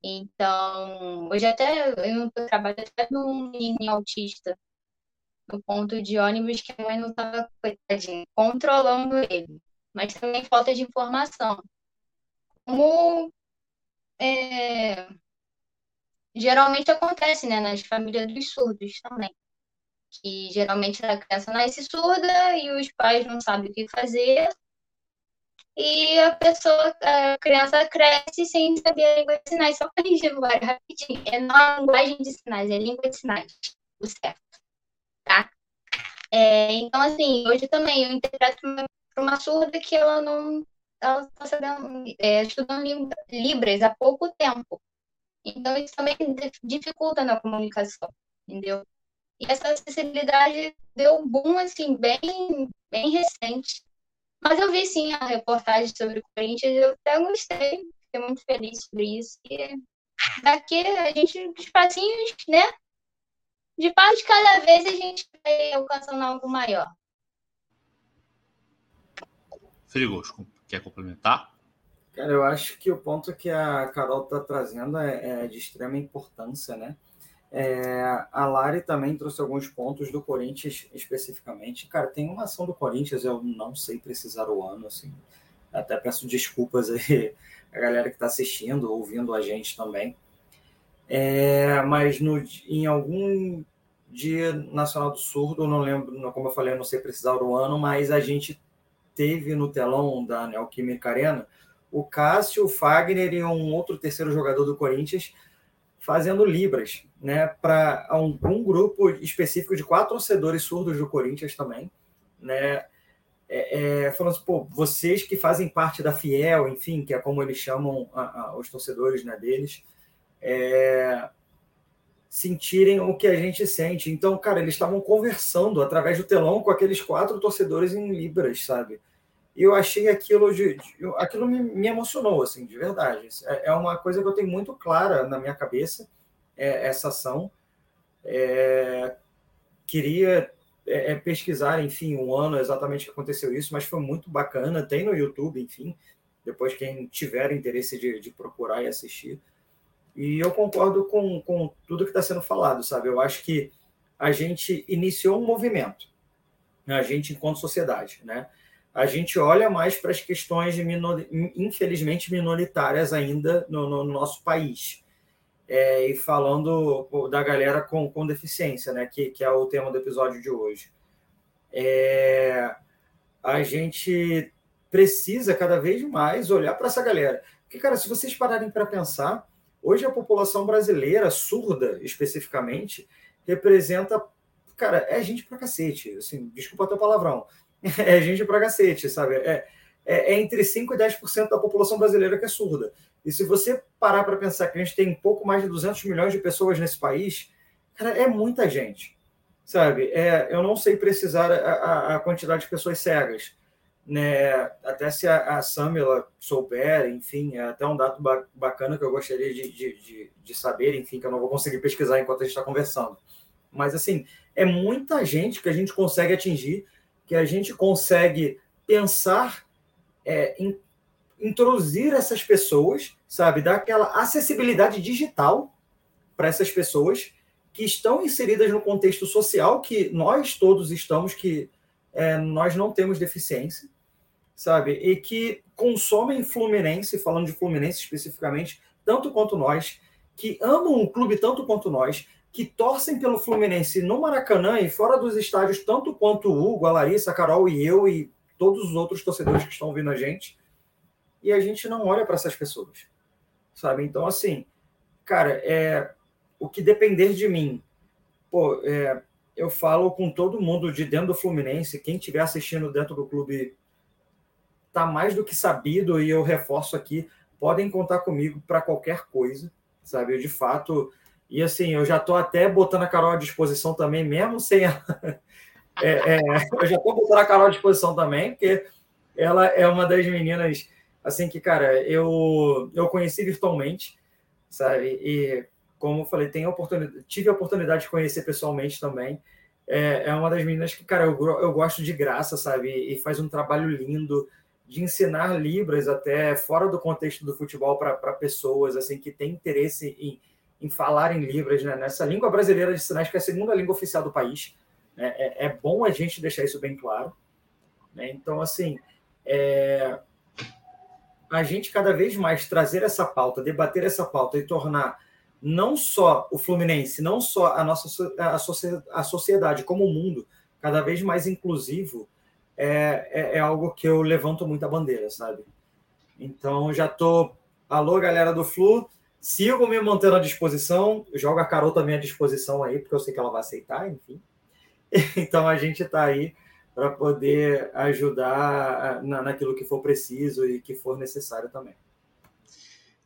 Então, hoje até eu trabalho até num menino autista no ponto de ônibus que a mãe não estava, coitadinha, controlando ele. Mas também falta de informação. Como é, geralmente acontece né, nas famílias dos surdos também. Que geralmente a criança nasce surda e os pais não sabem o que fazer, e a pessoa, a criança cresce sem saber a língua de sinais. Só corrigindo agora rapidinho. É não a linguagem de sinais, é língua de sinais. O certo. Tá? É, então, assim, hoje também eu interpreto para uma surda que ela não. Ela está é, estudando Libras há pouco tempo. Então, isso também dificulta na comunicação, entendeu? E essa acessibilidade deu um boom, assim, bem, bem recente. Mas eu vi sim a reportagem sobre o Corinthians, eu até gostei, fiquei muito feliz sobre isso. E daqui a gente, os passinhos, né? De parte de cada vez a gente vai alcançando algo maior. Frigos, quer complementar? Cara, eu acho que o ponto que a Carol está trazendo é, é de extrema importância, né? É, a Lari também trouxe alguns pontos do Corinthians especificamente. Cara, tem uma ação do Corinthians, eu não sei precisar o ano, assim. Até peço desculpas aí a galera que está assistindo, ouvindo a gente também. É, mas no, em algum dia nacional do surdo, não lembro, como eu falei, eu não sei precisar o ano, mas a gente teve no telão da Neoquímica Arena o Cássio, o Fagner e um outro terceiro jogador do Corinthians fazendo libras, né, para um, um, grupo específico de quatro torcedores surdos do Corinthians também, né, é, é, falando assim, pô, vocês que fazem parte da Fiel, enfim, que é como eles chamam a, a, os torcedores né, deles, é, sentirem o que a gente sente. Então, cara, eles estavam conversando através do telão com aqueles quatro torcedores em libras, sabe? E eu achei aquilo de, de aquilo me, me, emocionou, assim, de verdade. É, é, uma coisa que eu tenho muito clara na minha cabeça, é, essa ação. É, queria é, é, pesquisar, enfim, um ano exatamente que aconteceu isso, mas foi muito bacana. Tem no YouTube, enfim, depois quem tiver interesse de, de procurar e assistir. E eu concordo com, com tudo que está sendo falado, sabe? Eu acho que a gente iniciou um movimento, a gente enquanto sociedade, né? A gente olha mais para as questões, minor... infelizmente, minoritárias ainda no, no nosso país. É, e falando da galera com, com deficiência, né, que, que é o tema do episódio de hoje. É, a gente precisa cada vez mais olhar para essa galera. Porque, cara, se vocês pararem para pensar, hoje a população brasileira, surda especificamente, representa. Cara, é gente pra cacete. Assim, desculpa até o palavrão é gente pra cacete, sabe? É, é, é entre 5% e 10% da população brasileira que é surda. E se você parar para pensar que a gente tem pouco mais de 200 milhões de pessoas nesse país, cara, é muita gente, sabe? É, eu não sei precisar a, a, a quantidade de pessoas cegas. Né? Até se a, a Samela souber, enfim, é até um dado bacana que eu gostaria de, de, de, de saber, enfim, que eu não vou conseguir pesquisar enquanto a gente está conversando. Mas, assim, é muita gente que a gente consegue atingir que a gente consegue pensar é, introduzir essas pessoas, sabe, dar aquela acessibilidade digital para essas pessoas que estão inseridas no contexto social que nós todos estamos, que é, nós não temos deficiência, sabe, e que consomem Fluminense, falando de Fluminense especificamente, tanto quanto nós, que amam o clube tanto quanto nós, que torcem pelo Fluminense no Maracanã e fora dos estádios, tanto quanto o Hugo, a Larissa, a Carol e eu e todos os outros torcedores que estão ouvindo a gente. E a gente não olha para essas pessoas, sabe? Então, assim, cara, é o que depender de mim, pô, é, eu falo com todo mundo de dentro do Fluminense, quem estiver assistindo dentro do clube tá mais do que sabido e eu reforço aqui, podem contar comigo para qualquer coisa, sabe? Eu, de fato, e assim, eu já estou até botando a Carol à disposição também, mesmo sem a... é, é, eu já estou botando a Carol à disposição também, porque ela é uma das meninas, assim, que, cara, eu, eu conheci virtualmente, sabe? E, como eu falei, tenho oportunidade, tive a oportunidade de conhecer pessoalmente também. É, é uma das meninas que, cara, eu, eu gosto de graça, sabe? E faz um trabalho lindo de ensinar Libras até fora do contexto do futebol para pessoas, assim, que têm interesse em em falar em Libras, né? nessa língua brasileira de sinais, que é a segunda língua oficial do país. Né? É, é, bom a gente deixar isso bem claro. Né? Então, assim, é... a gente cada vez mais trazer essa pauta, debater essa pauta e tornar não só o Fluminense, não só a nossa a, sociedade como o mundo cada vez mais inclusivo, é, é, é algo que eu levanto muita bandeira, sabe? Então, já tô. Alô, galera do Flu, Sigo me mantendo à disposição, jogo a Carol também à disposição aí, porque eu sei que ela vai aceitar, enfim. Então a gente está aí para poder ajudar na, naquilo que for preciso e que for necessário também.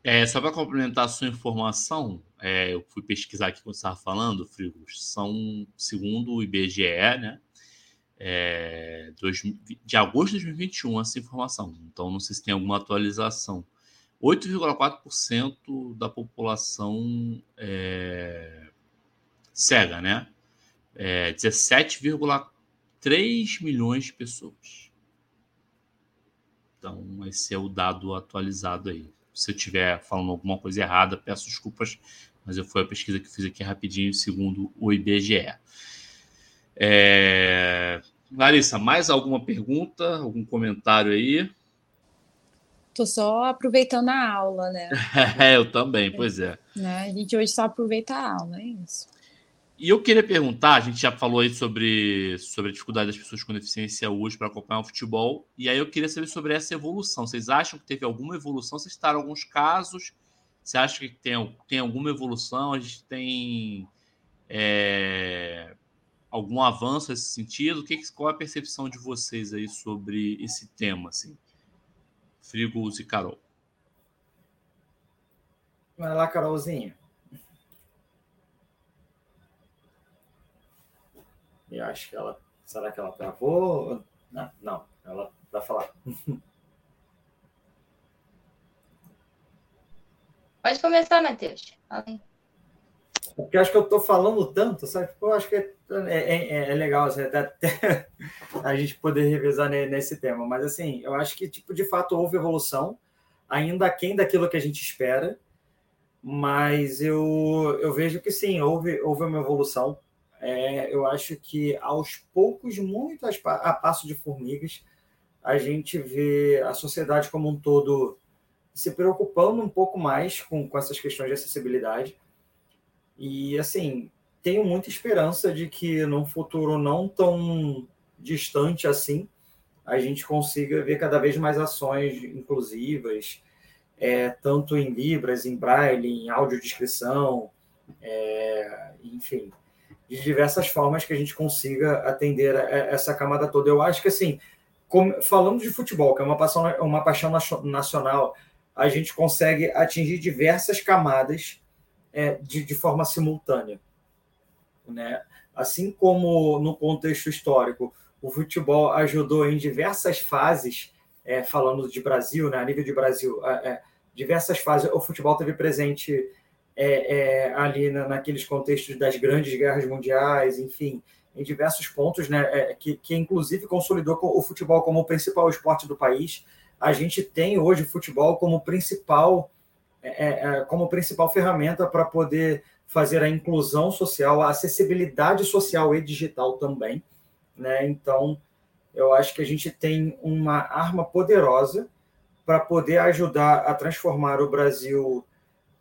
É, só para complementar a sua informação, é, eu fui pesquisar aqui quando você estava falando, Frigos, são, segundo o IBGE, né, é, dois, de agosto de 2021, essa informação. Então, não sei se tem alguma atualização. 8,4% da população é, cega, né? É, 17,3 milhões de pessoas. Então, esse é o dado atualizado aí. Se eu estiver falando alguma coisa errada, peço desculpas, mas eu foi a pesquisa que fiz aqui rapidinho, segundo o IBGE. É... Larissa, mais alguma pergunta, algum comentário aí? Tô só aproveitando a aula, né? É, eu também, pois é. Né? A gente hoje só aproveita a aula, é isso. E eu queria perguntar, a gente já falou aí sobre, sobre a dificuldade das pessoas com deficiência hoje para acompanhar o futebol, e aí eu queria saber sobre essa evolução. Vocês acham que teve alguma evolução? Vocês citaram alguns casos, você acha que tem, tem alguma evolução? A gente tem é, algum avanço nesse sentido? O que, qual é a percepção de vocês aí sobre esse tema, assim? Frigos e Carol. Vai lá, Carolzinha. Eu acho que ela. Será que ela travou? Não, não ela vai falar. Pode começar, Matheus. Fala aí. Porque acho que eu estou falando tanto, sabe? Eu acho que é, é, é, é legal assim, até a gente poder revisar nesse tema. Mas, assim, eu acho que, tipo, de fato, houve evolução, ainda aquém daquilo que a gente espera, mas eu, eu vejo que sim, houve, houve uma evolução. É, eu acho que aos poucos, muito a passo de formigas, a gente vê a sociedade como um todo se preocupando um pouco mais com, com essas questões de acessibilidade. E, assim, tenho muita esperança de que num futuro não tão distante assim, a gente consiga ver cada vez mais ações inclusivas, é, tanto em Libras, em Braille, em audiodescrição, é, enfim, de diversas formas que a gente consiga atender a, a essa camada toda. Eu acho que, assim, como, falando de futebol, que é uma paixão, uma paixão nacional, a gente consegue atingir diversas camadas é, de, de forma simultânea. Né? Assim como no contexto histórico, o futebol ajudou em diversas fases, é, falando de Brasil, né, a nível de Brasil, é, diversas fases, o futebol teve presente é, é, ali na, naqueles contextos das grandes guerras mundiais, enfim, em diversos pontos, né, é, que, que inclusive consolidou o futebol como o principal esporte do país. A gente tem hoje o futebol como principal, é, é, como principal ferramenta para poder fazer a inclusão social, a acessibilidade social e digital também. Né? Então, eu acho que a gente tem uma arma poderosa para poder ajudar a transformar o Brasil,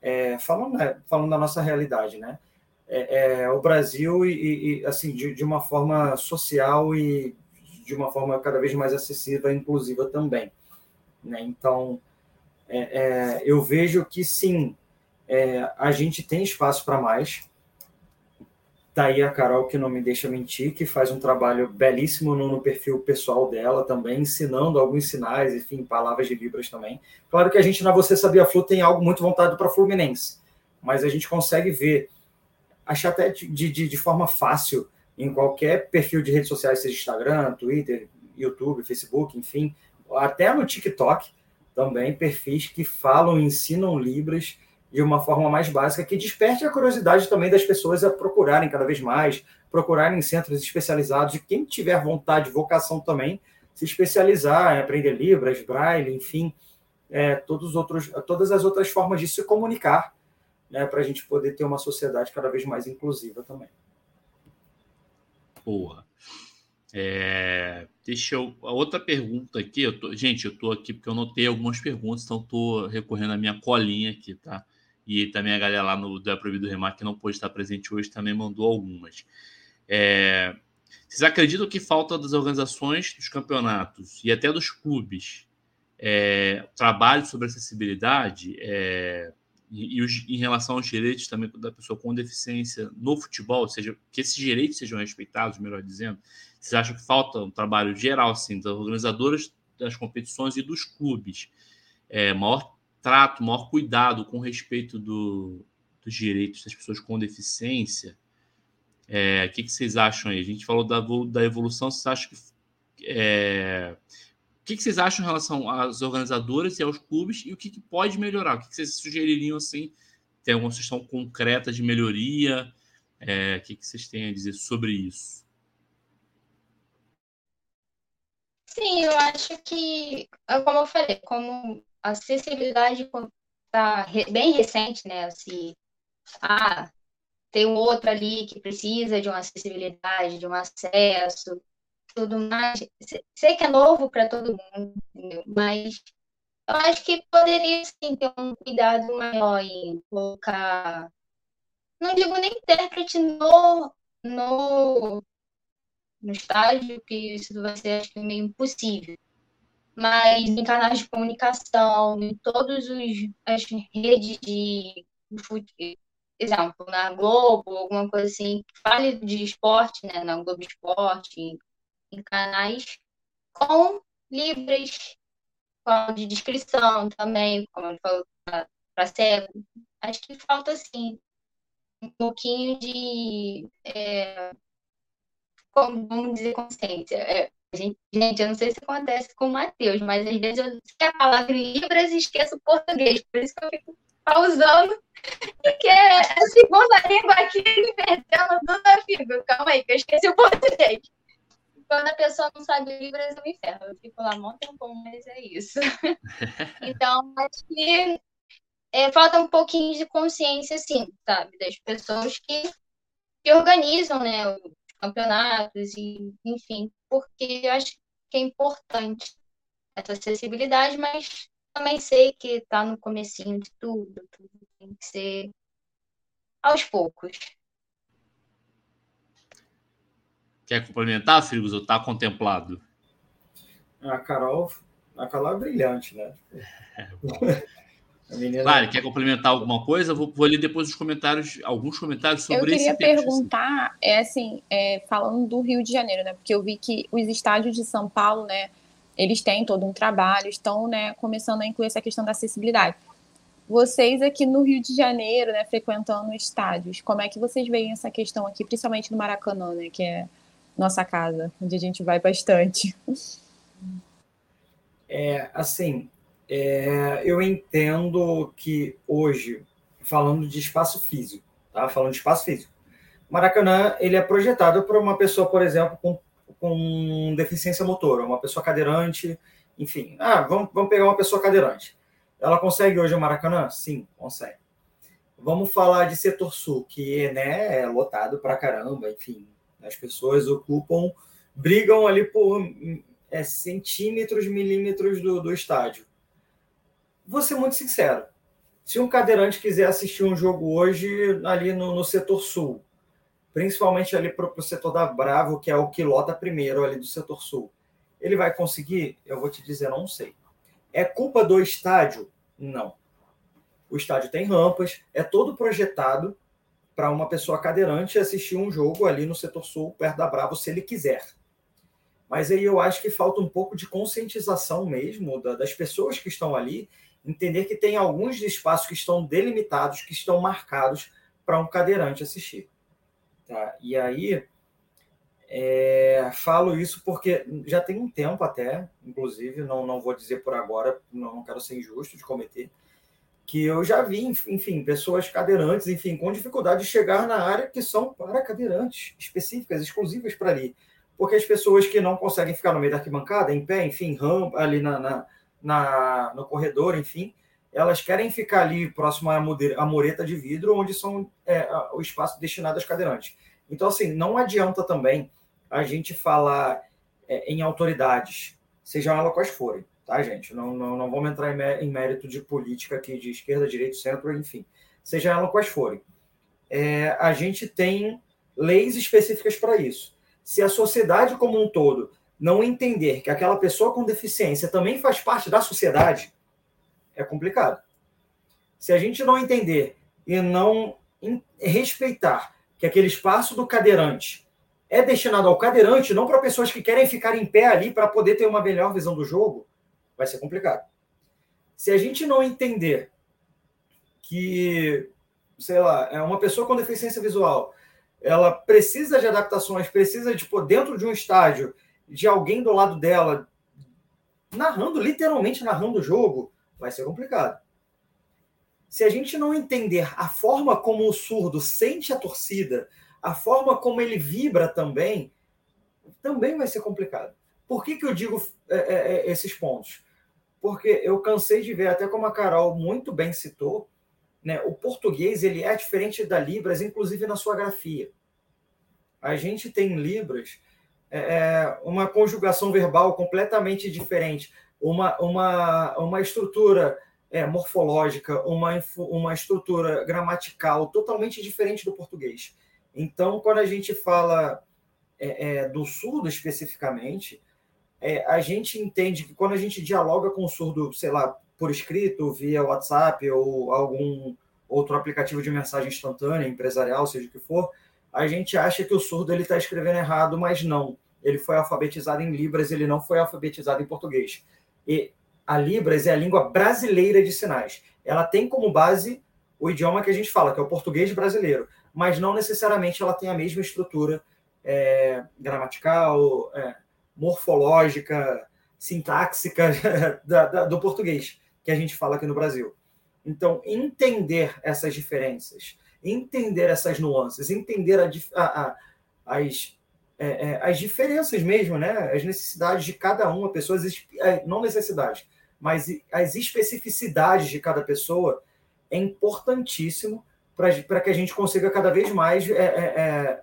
é, falando, né, falando da nossa realidade, né? É, é, o Brasil e, e assim de, de, uma forma social e de uma forma cada vez mais acessível e inclusiva também, né? Então, é, é, eu vejo que sim, é, a gente tem espaço para mais, Daí tá a Carol, que não me deixa mentir, que faz um trabalho belíssimo no, no, perfil pessoal dela também, ensinando alguns sinais, enfim, palavras de Libras também. Claro que a gente na Você Sabia Flu tem algo muito voltado para Fluminense, mas a gente consegue ver, achar até de, de, de forma fácil em qualquer perfil de redes sociais, seja Instagram, Twitter, YouTube, Facebook, enfim, até no TikTok também, perfis que falam, ensinam Libras de uma forma mais básica, que desperte a curiosidade também das pessoas a procurarem cada vez mais, procurarem centros especializados, e quem tiver vontade, vocação também, se especializar em aprender Libras, Braille, enfim, é, todos outros, todas as outras formas de se comunicar, né, para a gente poder ter uma sociedade cada vez mais inclusiva também. Boa. É, deixa eu. A outra pergunta aqui, eu tô, gente, eu estou aqui porque eu notei algumas perguntas, então estou recorrendo à minha colinha aqui, tá? e também a galera lá no Da Proibido Remar, que não pôde estar presente hoje, também mandou algumas. É, vocês acreditam que falta das organizações dos campeonatos e até dos clubes é, trabalho sobre acessibilidade é, e, e os, em relação aos direitos também da pessoa com deficiência no futebol, ou seja, que esses direitos sejam respeitados, melhor dizendo? Vocês acham que falta um trabalho geral, assim, das organizadoras das competições e dos clubes? É, maior trato, maior cuidado com respeito do, dos direitos das pessoas com deficiência. É, o que, que, vocês acham aí? A gente falou da, da evolução, vocês acham que. É, o que, que, vocês acham em relação às organizadoras e aos clubes e o que, que pode melhorar? O que, vocês sugeririam assim? Tem alguma sugestão concreta de melhoria? É, o que, que vocês têm a dizer sobre isso? Sim, eu acho que, como eu falei, como a acessibilidade está bem recente, né? Se, ah, tem um outro ali que precisa de uma acessibilidade, de um acesso, tudo mais. Sei que é novo para todo mundo, entendeu? mas eu acho que poderia sim ter um cuidado maior em colocar, não digo nem intérprete no, no, no estágio, que isso vai ser acho que meio impossível mas em canais de comunicação, em todas as redes de, exemplo, na Globo, alguma coisa assim, que fale de esporte, né, na Globo Esporte, em, canais com livros de descrição também, como ele falou, para cego. Acho que falta, sim, um pouquinho de é, vamos dizer, consciência. É, gente, gente, eu não sei se acontece com o Matheus, mas às vezes eu esqueço a palavra em Libras e esqueço o português, por isso que eu fico pausando, porque é a segunda língua aqui me perdendo tudo na figura. Calma aí, que eu esqueci o português. Quando a pessoa não sabe Libras, eu me ferro. Eu fico lá um tempão, mas é isso. então, acho que é, falta um pouquinho de consciência, sim, sabe? Das pessoas que, que organizam, né? Os campeonatos e, enfim, porque eu acho que é importante essa acessibilidade, mas também sei que está no comecinho de tudo, tudo tem que ser aos poucos. Quer complementar, Frigos, ou está contemplado? A Carol, a Carol é brilhante, né? É, menina... Claro, quer complementar alguma coisa? Vou, vou ler depois os comentários, alguns comentários sobre esse Eu queria perguntar, é assim, é, falando do Rio de Janeiro, né? Porque eu vi que os estádios de São Paulo, né? Eles têm todo um trabalho, estão, né, começando a incluir essa questão da acessibilidade. Vocês aqui no Rio de Janeiro, né, frequentando estádios, como é que vocês veem essa questão aqui, principalmente no Maracanã, né, que é nossa casa, onde a gente vai bastante? É, assim, é, eu entendo que hoje, falando de espaço físico, tá? Falando de espaço físico, Maracanã ele é projetado para uma pessoa, por exemplo, com, com deficiência motora, uma pessoa cadeirante, enfim. Ah, vamos, vamos pegar uma pessoa cadeirante. Ela consegue hoje o Maracanã? Sim, consegue. Vamos falar de setor sul, que né, é lotado para caramba, enfim. As pessoas ocupam, brigam ali por é, centímetros, milímetros do, do estádio. Vou ser muito sincero. Se um cadeirante quiser assistir um jogo hoje ali no, no setor sul, principalmente ali para o setor da Bravo, que é o que lota primeiro ali do setor sul, ele vai conseguir? Eu vou te dizer, não sei. É culpa do estádio? Não. O estádio tem rampas, é todo projetado para uma pessoa cadeirante assistir um jogo ali no setor sul, perto da Bravo, se ele quiser. Mas aí eu acho que falta um pouco de conscientização mesmo das pessoas que estão ali, entender que tem alguns espaços que estão delimitados, que estão marcados para um cadeirante assistir. Tá? E aí, é, falo isso porque já tem um tempo até, inclusive, não, não vou dizer por agora, não, não quero ser injusto de cometer, que eu já vi, enfim, pessoas cadeirantes, enfim, com dificuldade de chegar na área que são para cadeirantes, específicas, exclusivas para ali. Porque as pessoas que não conseguem ficar no meio da arquibancada, em pé, enfim, rampa, ali na, na, na, no corredor, enfim, elas querem ficar ali próximo à mureta de vidro, onde são é, o espaço destinado aos cadeirantes. Então, assim, não adianta também a gente falar é, em autoridades, sejam elas quais forem, tá, gente? Não, não, não vamos entrar em mérito de política aqui, de esquerda, direita, centro, enfim, sejam elas quais forem. É, a gente tem leis específicas para isso. Se a sociedade como um todo não entender que aquela pessoa com deficiência também faz parte da sociedade, é complicado. Se a gente não entender e não respeitar que aquele espaço do cadeirante é destinado ao cadeirante, não para pessoas que querem ficar em pé ali para poder ter uma melhor visão do jogo, vai ser complicado. Se a gente não entender que, sei lá, é uma pessoa com deficiência visual, ela precisa de adaptações, precisa de, tipo, dentro de um estádio, de alguém do lado dela, narrando, literalmente narrando o jogo, vai ser complicado. Se a gente não entender a forma como o surdo sente a torcida, a forma como ele vibra também, também vai ser complicado. Por que, que eu digo é, é, é, esses pontos? Porque eu cansei de ver, até como a Carol muito bem citou, né, o português ele é diferente da Libras, inclusive na sua grafia. A gente tem Libras é, é, uma conjugação verbal completamente diferente, uma, uma, uma estrutura é, morfológica, uma, uma estrutura gramatical totalmente diferente do português. Então, quando a gente fala é, é, do surdo especificamente, é, a gente entende que quando a gente dialoga com o surdo, sei lá, por escrito, via WhatsApp ou algum outro aplicativo de mensagem instantânea, empresarial, seja o que for, a gente acha que o surdo ele está escrevendo errado, mas não. Ele foi alfabetizado em Libras, ele não foi alfabetizado em português. E a Libras é a língua brasileira de sinais. Ela tem como base o idioma que a gente fala, que é o português brasileiro, mas não necessariamente ela tem a mesma estrutura é, gramatical, é, morfológica, sintáxica da, da, do português que a gente fala aqui no Brasil. Então, entender essas diferenças, entender essas nuances, entender a, a, a, as, é, é, as diferenças mesmo, né? as necessidades de cada uma, pessoas, é, não necessidades, mas as especificidades de cada pessoa é importantíssimo para que a gente consiga cada vez mais é, é, é,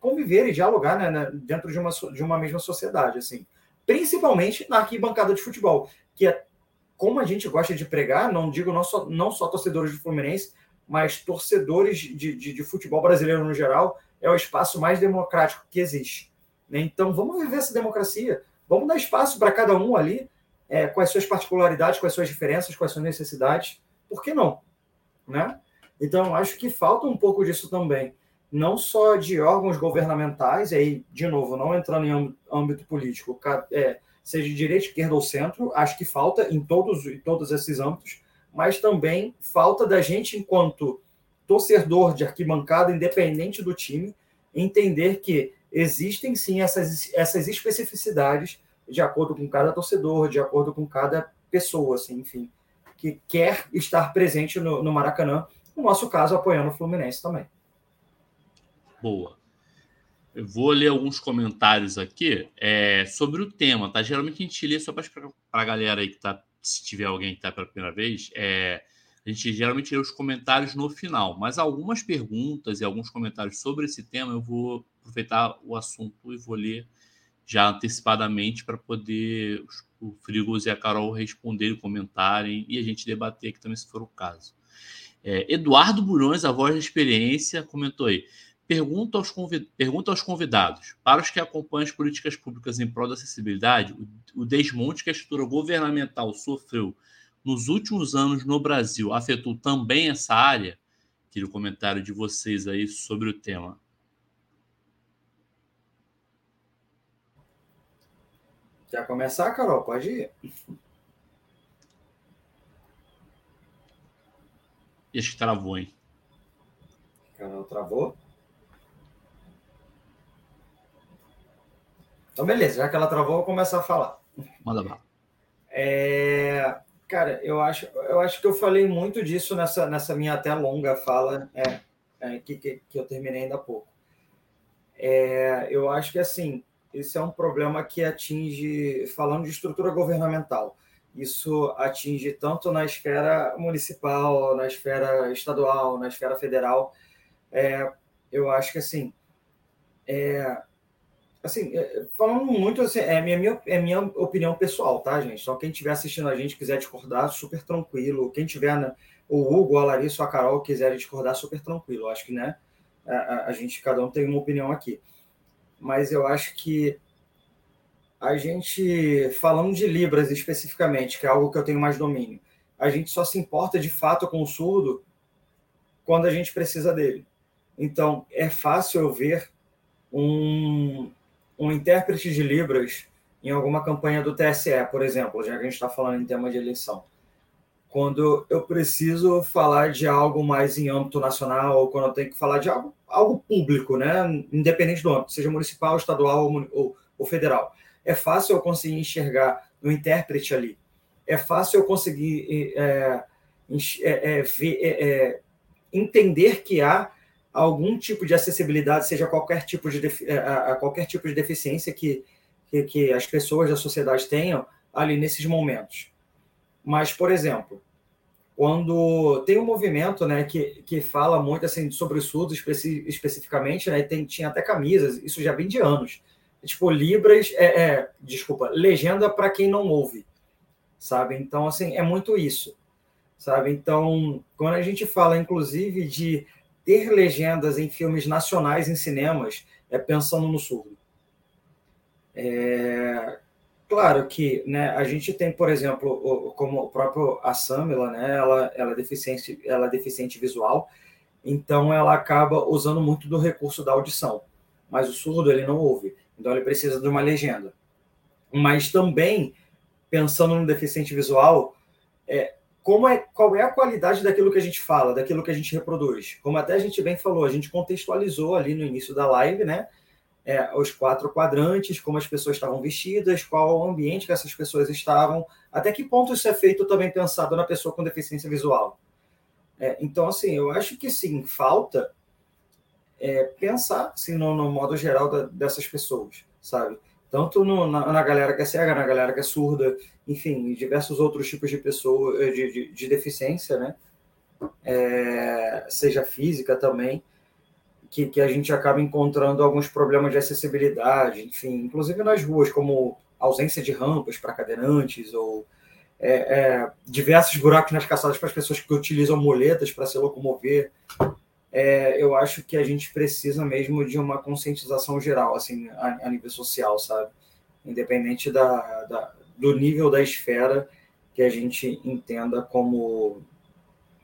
conviver e dialogar né, dentro de uma, de uma mesma sociedade, assim. Principalmente na arquibancada de futebol, que é como a gente gosta de pregar, não digo não só, não só torcedores do Fluminense, mas torcedores de, de, de futebol brasileiro no geral, é o espaço mais democrático que existe. Né? Então, vamos viver essa democracia, vamos dar espaço para cada um ali, é, com as suas particularidades, com as suas diferenças, com as suas necessidades, por que não? Né? Então, acho que falta um pouco disso também, não só de órgãos governamentais, e aí, de novo, não entrando em âmbito político, é, seja de direita, esquerda ou centro, acho que falta em todos, em todos esses âmbitos, mas também falta da gente, enquanto torcedor de arquibancada, independente do time, entender que existem sim essas, essas especificidades de acordo com cada torcedor, de acordo com cada pessoa, assim, enfim, que quer estar presente no, no Maracanã, no nosso caso, apoiando o Fluminense também. Boa. Eu vou ler alguns comentários aqui é, sobre o tema, tá? Geralmente a gente lê só para a galera aí que tá, se tiver alguém que está pela primeira vez, é, a gente geralmente lê os comentários no final, mas algumas perguntas e alguns comentários sobre esse tema eu vou aproveitar o assunto e vou ler já antecipadamente para poder o Frigos e a Carol responderem, comentarem e a gente debater aqui também se for o caso. É, Eduardo Burões, a voz da experiência, comentou aí. Pergunta aos. Pergunta aos convidados: para os que acompanham as políticas públicas em prol da acessibilidade, o desmonte que a estrutura governamental sofreu nos últimos anos no Brasil afetou também essa área? Queria o comentário de vocês aí sobre o tema. Quer começar, Carol? Pode ir. Acho que travou, hein? Carol travou? Então, beleza, já que ela travou, eu vou começar a falar. Manda lá. É, cara, eu acho, eu acho que eu falei muito disso nessa, nessa minha até longa fala é, é, que, que, que, eu terminei ainda há pouco. É, eu acho que, assim, esse é um problema que atinge, falando de estrutura governamental, isso atinge tanto na esfera municipal, na esfera estadual, na esfera federal. É, eu acho que, assim, é, assim, é, falando muito, assim, é minha, minha, é minha opinião pessoal, tá, gente? Então, quem estiver assistindo a gente quiser discordar, super tranquilo. Quem tiver, né, o Hugo, a Larissa ou a Carol quiserem discordar, super tranquilo. Acho que, né, a, a, gente, cada um tem uma opinião aqui. Mas eu acho que a gente, falando de Libras especificamente, que é algo que eu tenho mais domínio, a gente só se importa de fato com o surdo quando a gente precisa dele. Então, é fácil eu ver um, um intérprete de Libras em alguma campanha do TSE, por exemplo, já que a gente está falando em tema de eleição. Quando eu preciso falar de algo mais em âmbito nacional, ou quando eu tenho que falar de algo, algo público, né? independente do âmbito, seja municipal, estadual ou, ou, ou federal. É fácil eu conseguir enxergar no intérprete ali. É fácil eu conseguir é, é, é, ver, é, é, entender que há algum tipo de acessibilidade, seja qualquer tipo de, eh, a, a qualquer tipo de deficiência que, que, que, as pessoas da sociedade tenham ali nesses momentos. Mas, por exemplo, quando tem um movimento né, que, que fala muito assim, sobre os surdos especi, especificamente, né, tem, tinha até camisas, isso já vem de anos. Tipo, Libras, é, é desculpa, legenda para quem não ouve, sabe? Então, assim, é muito isso, sabe? Então, quando a gente fala, inclusive, de ter legendas em filmes nacionais em cinemas é pensando no surdo. É, claro que né, a gente tem, por exemplo, como o próprio a Samila, né, ela, ela, é deficiente, ela é deficiente visual, então ela acaba usando muito do recurso da audição. Mas o surdo ele não ouve, então ele precisa de uma legenda. Mas também, pensando no deficiente visual, é, como é, qual é a qualidade daquilo que a gente fala, daquilo que a gente reproduz. Como até a gente bem falou, a gente contextualizou ali no início da live, né? é, os quatro quadrantes, como as pessoas estavam vestidas, qual o ambiente que essas pessoas estavam, até que ponto isso é feito também pensado na pessoa com deficiência visual. É, então, assim, eu acho que sim, falta é, pensar assim, no, no, modo geral da, dessas pessoas, sabe? Tanto no, na, na, galera que é cega, na galera que é surda, enfim, diversos outros tipos de pessoas, de, de, de deficiência, né? É, seja física também que, que a gente acaba encontrando alguns problemas de acessibilidade, enfim, inclusive nas ruas, como ausência de rampas para cadeirantes ou é, é, diversos buracos nas calçadas para as pessoas que utilizam muletas para se locomover. É, eu acho que a gente precisa mesmo de uma conscientização geral, assim, a, a nível social, sabe? Independente da, da, do nível da esfera que a gente entenda como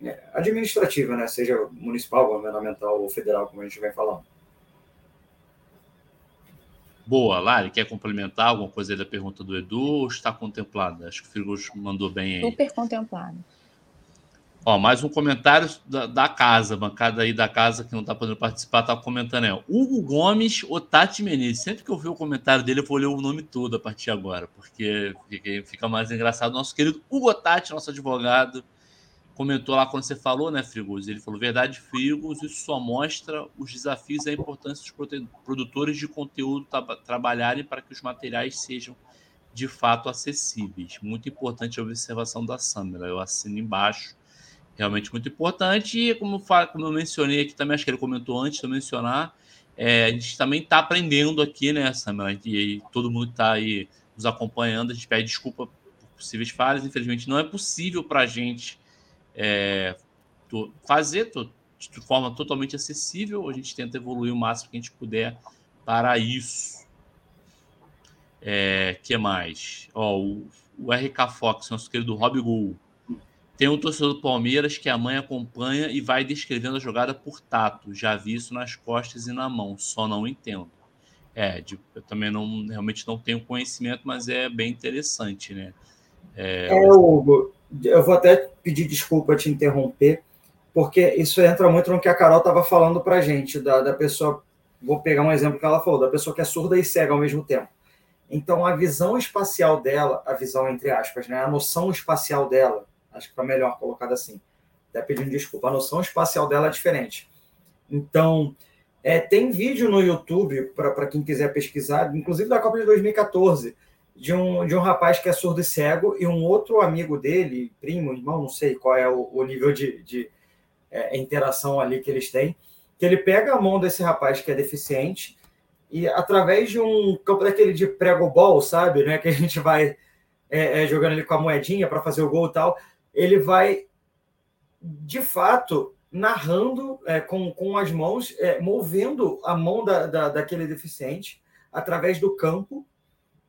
é, administrativa, né? seja municipal, governamental ou federal, como a gente vem falando. Boa, Lari, quer complementar alguma coisa aí da pergunta do Edu ou está contemplada? Acho que o Firgus mandou bem aí. Super contemplado. Ó, mais um comentário da, da, casa, bancada aí da casa que não está podendo participar, tá comentando aí. Hugo Gomes ou Tati Menezes. Sempre que eu ver o comentário dele, eu vou ler o nome todo a partir de agora, porque fica mais engraçado. Nosso querido Hugo Tati, nosso advogado, comentou lá quando você falou, né, Frigos? Ele falou: verdade, Frigos, isso só mostra os desafios e a importância dos produtores de conteúdo tra trabalharem para que os materiais sejam de fato acessíveis. Muito importante a observação da Samira. Eu assino embaixo. Realmente muito importante. E como, como eu mencionei aqui também, acho que ele comentou antes de eu mencionar, é, a gente também está aprendendo aqui, né? E, e todo mundo está aí nos acompanhando. A gente pede desculpa por possíveis falhas. Infelizmente, não é possível para a gente é, fazer de forma totalmente acessível. A gente tenta evoluir o máximo que a gente puder para isso. É, que mais? Ó, o, o RK Fox, nosso querido Rob Gol. Tem um torcedor do Palmeiras que a mãe acompanha e vai descrevendo a jogada por tato. Já vi isso nas costas e na mão, só não entendo. É, de, eu também não realmente não tenho conhecimento, mas é bem interessante, né? É, é Hugo, eu vou até pedir desculpa te interromper, porque isso entra muito no que a Carol estava falando para a gente, da, da pessoa. Vou pegar um exemplo que ela falou, da pessoa que é surda e cega ao mesmo tempo. Então, a visão espacial dela, a visão entre aspas, né, a noção espacial dela, acho que foi melhor colocado assim, até pedindo desculpa, a noção espacial dela é diferente. Então, é, tem vídeo no YouTube, para quem quiser pesquisar, inclusive da Copa de 2014, de um, de um rapaz que é surdo e cego e um outro amigo dele, primo, irmão, não sei qual é o, o nível de, de é, interação ali que eles têm, que ele pega a mão desse rapaz que é deficiente e através de um campo daquele de prego ball, sabe, né, que a gente vai é, é, jogando ali com a moedinha para fazer o gol e tal, ele vai de fato narrando é, com, com as mãos, é, movendo a mão da, da, daquele deficiente através do campo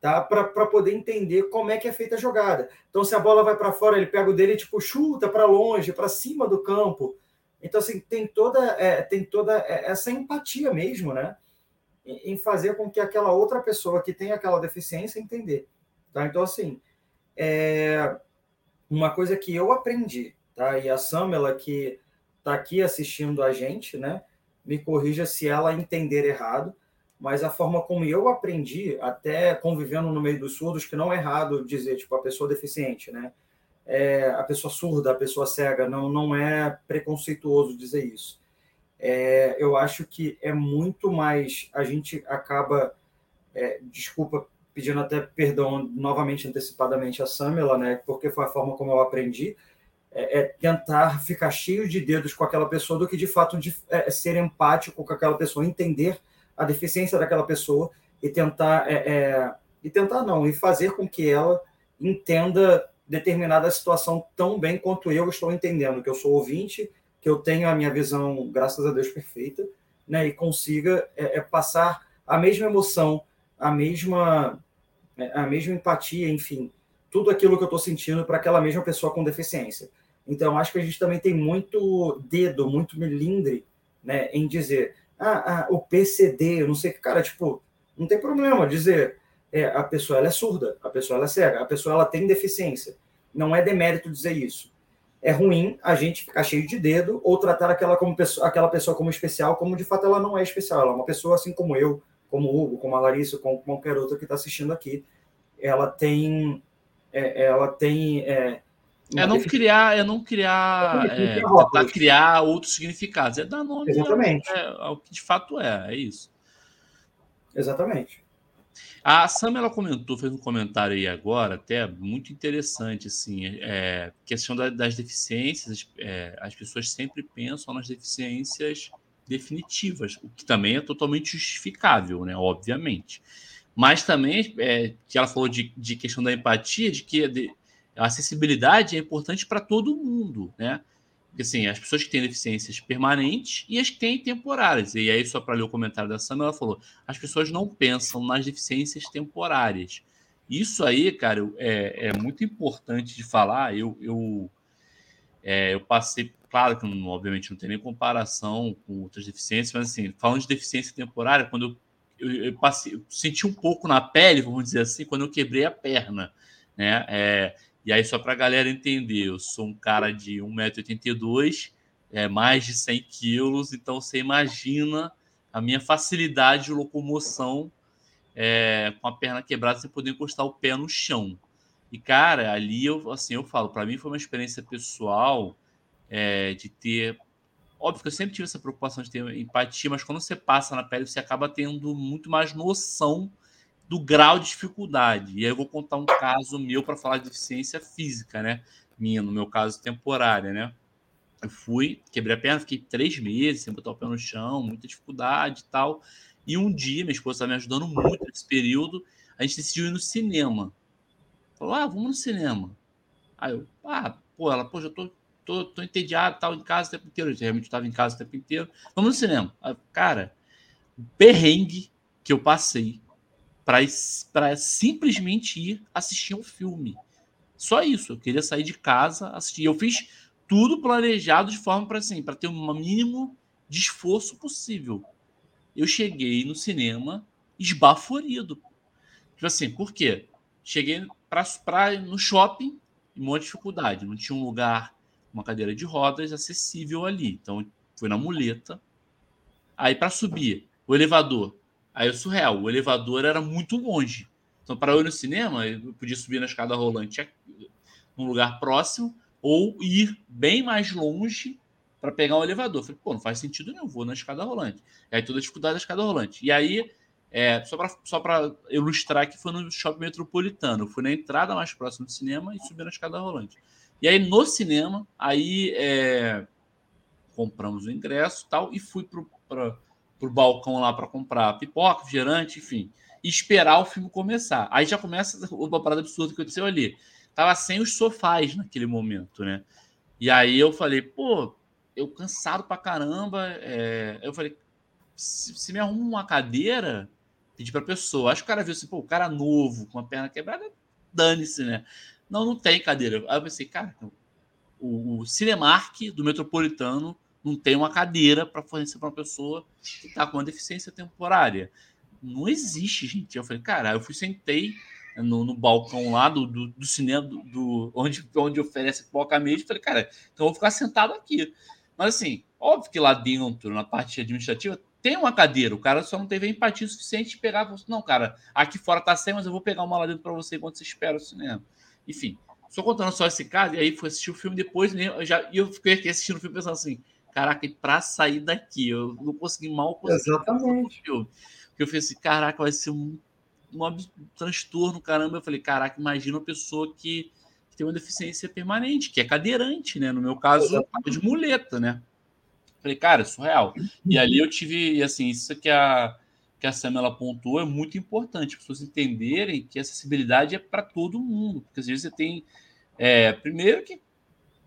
tá? Para poder entender como é que é feita a jogada. Então, se a bola vai para fora, ele pega o dele e tipo chuta para longe, para cima do campo. Então, assim, tem toda, é, tem toda essa empatia mesmo, né? Em fazer com que aquela outra pessoa que tem aquela deficiência entender. Tá? Então, assim, é uma coisa que eu aprendi, tá? E a Samela, que está aqui assistindo a gente, né? Me corrija se ela entender errado mas a forma como eu aprendi, até convivendo no meio dos surdos, que não é errado dizer, tipo, a pessoa deficiente, né? É, a pessoa surda, a pessoa cega, não, não é preconceituoso dizer isso. É, eu acho que é muito mais. A gente acaba. É, desculpa, pedindo até perdão novamente antecipadamente a Samela, né? Porque foi a forma como eu aprendi. É, é, tentar ficar cheio de dedos com aquela pessoa do que de fato de, é, ser empático com aquela pessoa, entender a deficiência daquela pessoa e tentar é, é, e tentar não e fazer com que ela entenda determinada situação tão bem quanto eu estou entendendo que eu sou ouvinte que eu tenho a minha visão graças a Deus perfeita né e consiga é, é passar a mesma emoção a mesma é, a mesma empatia enfim tudo aquilo que eu estou sentindo para aquela mesma pessoa com deficiência então acho que a gente também tem muito dedo muito melindre né em dizer ah, ah, o PCD, eu não sei o que, cara, tipo, não tem problema dizer é, a pessoa ela é surda, a pessoa ela é cega, a pessoa ela tem deficiência. Não é demérito dizer isso. É ruim a gente ficar cheio de dedo ou tratar aquela, como pessoa, aquela pessoa como especial, como de fato ela não é especial. Ela é uma pessoa assim como eu, como o Hugo, como a Larissa, como qualquer outro que está assistindo aqui, ela tem, é, ela tem é, é não criar, é não criar, é, tentar criar outros significados, é dar nome Exatamente. Ao, ao, que de fato é, é isso. Exatamente. A Sam ela comentou, fez um comentário aí agora, até muito interessante, assim, é, questão da, das deficiências, é, as pessoas sempre pensam nas deficiências definitivas, o que também é totalmente justificável, né, obviamente. Mas também, é, que ela falou de, de questão da empatia, de que a acessibilidade é importante para todo mundo, né? Porque, assim, as pessoas que têm deficiências permanentes e as que têm temporárias. E aí, só para ler o comentário da Sam, ela falou: as pessoas não pensam nas deficiências temporárias. Isso aí, cara, é, é muito importante de falar. Eu, eu, é, eu passei, claro que não, obviamente não tem nem comparação com outras deficiências, mas assim, falando de deficiência temporária, quando eu, eu, eu passei, eu senti um pouco na pele, vamos dizer assim, quando eu quebrei a perna, né? É, e aí, só para a galera entender, eu sou um cara de 1,82m, é, mais de 100 quilos, então você imagina a minha facilidade de locomoção é, com a perna quebrada sem poder encostar o pé no chão. E, cara, ali eu, assim, eu falo, para mim foi uma experiência pessoal é, de ter. Óbvio que eu sempre tive essa preocupação de ter empatia, mas quando você passa na pele, você acaba tendo muito mais noção do grau de dificuldade. E aí eu vou contar um caso meu para falar de deficiência física, né? Minha, no meu caso, temporária, né? Eu fui, quebrei a perna, fiquei três meses sem botar o pé no chão, muita dificuldade e tal. E um dia, minha esposa estava me ajudando muito nesse período, a gente decidiu ir no cinema. Falou, ah, vamos no cinema. Aí eu, ah, pô, ela, pô, já tô, tô, tô entediado, tal, em casa o tempo inteiro. Eu realmente estava em casa o tempo inteiro. Vamos no cinema. Aí, cara, perrengue que eu passei para simplesmente ir assistir um filme. Só isso. Eu queria sair de casa, assistir. Eu fiz tudo planejado de forma para assim, para ter o mínimo de esforço possível. Eu cheguei no cinema esbaforido. Tipo assim, por quê? Cheguei pra, pra, no shopping, uma dificuldade. Não tinha um lugar, uma cadeira de rodas acessível ali. Então, fui na muleta. Aí, para subir, o elevador Aí o surreal, o elevador era muito longe. Então, para eu ir no cinema, eu podia subir na escada rolante num lugar próximo ou ir bem mais longe para pegar um elevador. falei, pô, não faz sentido nenhum, vou na escada rolante. E aí toda a dificuldade da escada rolante. E aí, é, só para ilustrar que foi no shopping metropolitano. Fui na entrada mais próxima do cinema e subi na escada rolante. E aí, no cinema, aí é, compramos o ingresso tal, e fui para pro balcão lá para comprar pipoca, refrigerante, enfim, e esperar o filme começar. Aí já começa uma parada absurda que aconteceu ali. Tava sem os sofás naquele momento, né? E aí eu falei, pô, eu cansado pra caramba. É... Eu falei, se, se me arruma uma cadeira, pedi pra pessoa. Acho que o cara viu assim, pô, o cara novo, com a perna quebrada, dane-se, né? Não, não tem cadeira. Aí eu pensei, cara, o, o Cinemark do Metropolitano não tem uma cadeira para fornecer para uma pessoa que está com uma deficiência temporária. Não existe, gente. Eu falei, cara, eu fui sentei no, no balcão lá do, do, do cinema, do, do, onde, onde oferece pipoca mesmo. Falei, cara, então eu vou ficar sentado aqui. Mas assim, óbvio que lá dentro, na parte administrativa, tem uma cadeira. O cara só não teve empatia suficiente de pegar. Não, cara, aqui fora tá sem, mas eu vou pegar uma lá dentro para você enquanto você espera o cinema. Enfim, só contando só esse caso, e aí fui assistir o filme depois, eu já, e eu fiquei aqui assistindo o filme pensando assim, caraca, para sair daqui, eu não consegui mal conseguir Exatamente. Filme. Porque eu falei assim, caraca, vai ser um, um transtorno, caramba. Eu falei, caraca, imagina uma pessoa que, que, tem uma deficiência permanente, que é cadeirante, né? No meu caso, Exatamente. de muleta, né? Falei, cara, é surreal. E ali eu tive, assim, isso que a, que a Sam ela pontuou é muito importante, as pessoas entenderem que a acessibilidade é para todo mundo, porque às vezes você tem, é, primeiro que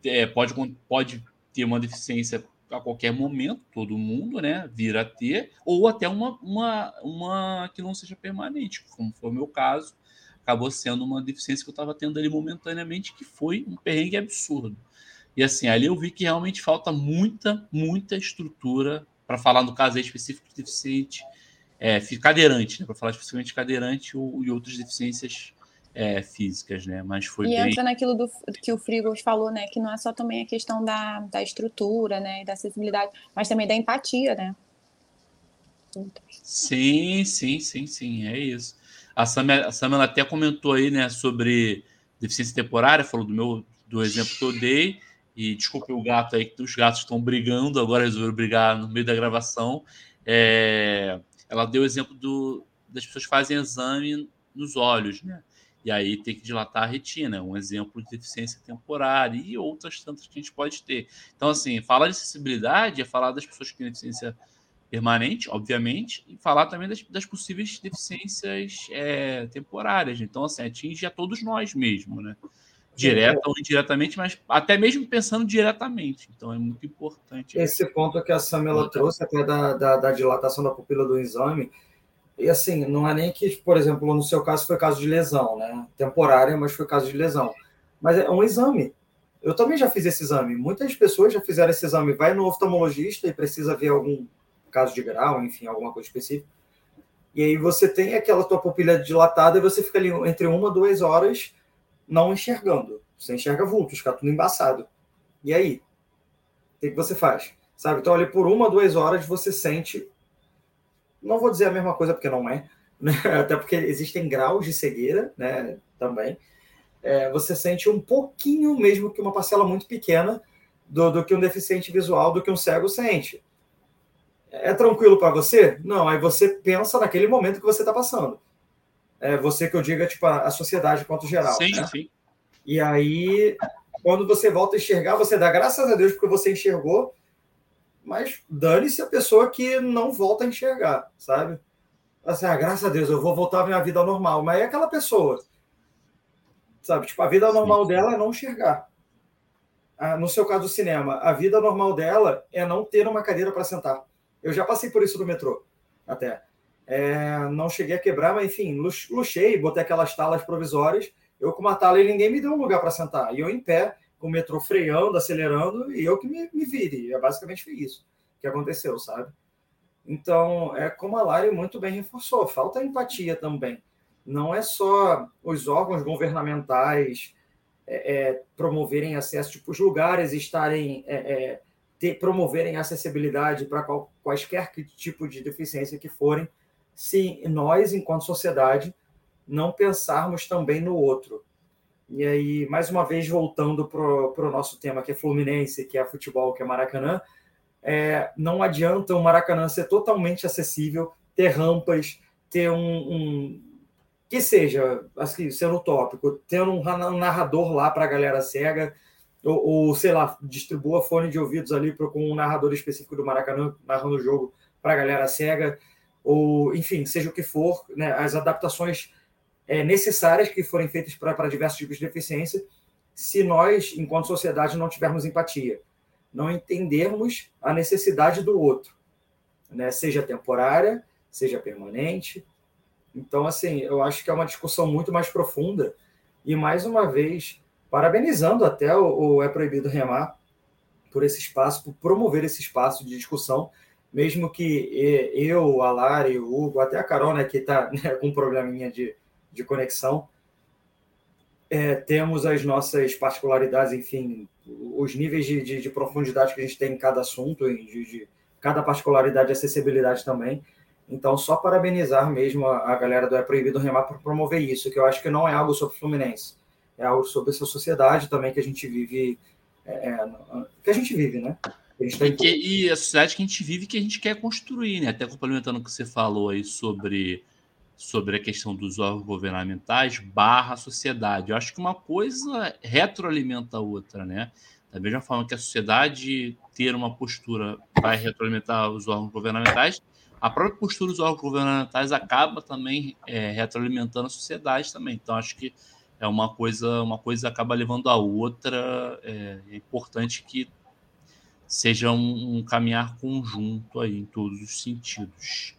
é, pode, pode ter uma deficiência a qualquer momento, todo mundo, né, vir a ter, ou até uma, uma, uma que não seja permanente, como foi o meu caso, acabou sendo uma deficiência que eu estava tendo ali momentaneamente, que foi um perrengue absurdo. E assim, ali eu vi que realmente falta muita, muita estrutura para falar no caso específico de deficiente, é, cadeirante, né, para falar especificamente cadeirante ou, e outras deficiências é, físicas, né? Mas foi e bem... entra naquilo do, que o Frigos falou, né? Que não é só também a questão da, da estrutura, né? Da acessibilidade, mas também da empatia, né? Sim, sim, sim, sim, é isso. A Samela, a Samela até comentou aí, né, sobre deficiência temporária, falou do meu do exemplo que eu dei. E desculpe o gato aí, que os gatos estão brigando, agora resolveram brigar no meio da gravação. É, ela deu o exemplo do, das pessoas fazem exame nos olhos, né? E aí tem que dilatar a retina, um exemplo de deficiência temporária e outras tantas que a gente pode ter. Então, assim, falar de acessibilidade é falar das pessoas que têm deficiência permanente, obviamente, e falar também das, das possíveis deficiências é, temporárias. Então, assim, atinge a todos nós mesmo, né? Direta ou indiretamente, mas até mesmo pensando diretamente. Então, é muito importante. Esse ponto que a Samela trouxe, até da, da, da dilatação da pupila do exame, e assim, não é nem que, por exemplo, no seu caso foi caso de lesão, né? Temporária, mas foi caso de lesão. Mas é um exame. Eu também já fiz esse exame. Muitas pessoas já fizeram esse exame. Vai no oftalmologista e precisa ver algum caso de grau, enfim, alguma coisa específica. E aí você tem aquela tua pupila dilatada e você fica ali entre uma duas horas não enxergando. Você enxerga vultos, fica tudo embaçado. E aí? O que, que você faz? Sabe? Então, ali por uma, duas horas você sente não vou dizer a mesma coisa porque não é, né? até porque existem graus de cegueira né, também. É, você sente um pouquinho, mesmo que uma parcela muito pequena, do, do que um deficiente visual, do que um cego sente. É tranquilo para você? Não, aí você pensa naquele momento que você está passando. É você que eu diga, tipo, a, a sociedade quanto geral. Sim, né? sim. E aí, quando você volta a enxergar, você dá graças a Deus porque você enxergou, mas dane-se a pessoa que não volta a enxergar, sabe? Assim, ah, graças a Deus, eu vou voltar à minha vida normal. Mas é aquela pessoa, sabe? Tipo, a vida normal dela é não enxergar. Ah, no seu caso do cinema, a vida normal dela é não ter uma cadeira para sentar. Eu já passei por isso no metrô, até. É, não cheguei a quebrar, mas enfim, luxei, botei aquelas talas provisórias. Eu com uma tala e ninguém me deu um lugar para sentar. E eu em pé, com o metrô freando, acelerando, e eu que me, me vire. É basicamente foi isso que aconteceu, sabe? Então, é como a Lari muito bem reforçou, falta empatia também. Não é só os órgãos governamentais é, é, promoverem acesso, tipo, os lugares estarem, é, é promoverem acessibilidade para quaisquer tipo de deficiência que forem, se nós, enquanto sociedade, não pensarmos também no outro. E aí, mais uma vez, voltando para o nosso tema, que é Fluminense, que é futebol, que é Maracanã, é, não adianta o Maracanã ser totalmente acessível, ter rampas, ter um, um que seja, assim, sendo utópico, ter um narrador lá para a galera cega, ou, ou, sei lá, distribua fone de ouvidos ali com um narrador específico do Maracanã narrando o jogo para a galera cega, ou enfim, seja o que for, né, as adaptações é, necessárias que forem feitas para diversos tipos de deficiência, se nós, enquanto sociedade, não tivermos empatia, não entendermos a necessidade do outro, né? seja temporária, seja permanente. Então, assim, eu acho que é uma discussão muito mais profunda e, mais uma vez, parabenizando até o, o É Proibido Remar por esse espaço, por promover esse espaço de discussão, mesmo que eu, a Lari, o Hugo, até a Carol, né, que está né, com um probleminha de, de conexão. É, temos as nossas particularidades, enfim, os níveis de, de, de, profundidade que a gente tem em cada assunto, de, de cada particularidade e acessibilidade também. Então, só parabenizar mesmo a, a, galera do É Proibido Remar por promover isso, que eu acho que não é algo sobre Fluminense, é algo sobre essa sociedade também que a gente vive, é, é que a gente vive, né? Tá e, que, e a sociedade que a gente vive que a gente quer construir, né? Até complementando o que você falou aí sobre sobre a questão dos órgãos governamentais barra sociedade. Eu acho que uma coisa retroalimenta a outra, né? Da mesma forma que a sociedade ter uma postura vai retroalimentar os órgãos governamentais, a própria postura dos órgãos governamentais acaba também é, retroalimentando a sociedade também. Então, acho que é uma coisa, uma coisa acaba levando a outra. É, é importante que seja um, um caminhar conjunto aí em todos os sentidos.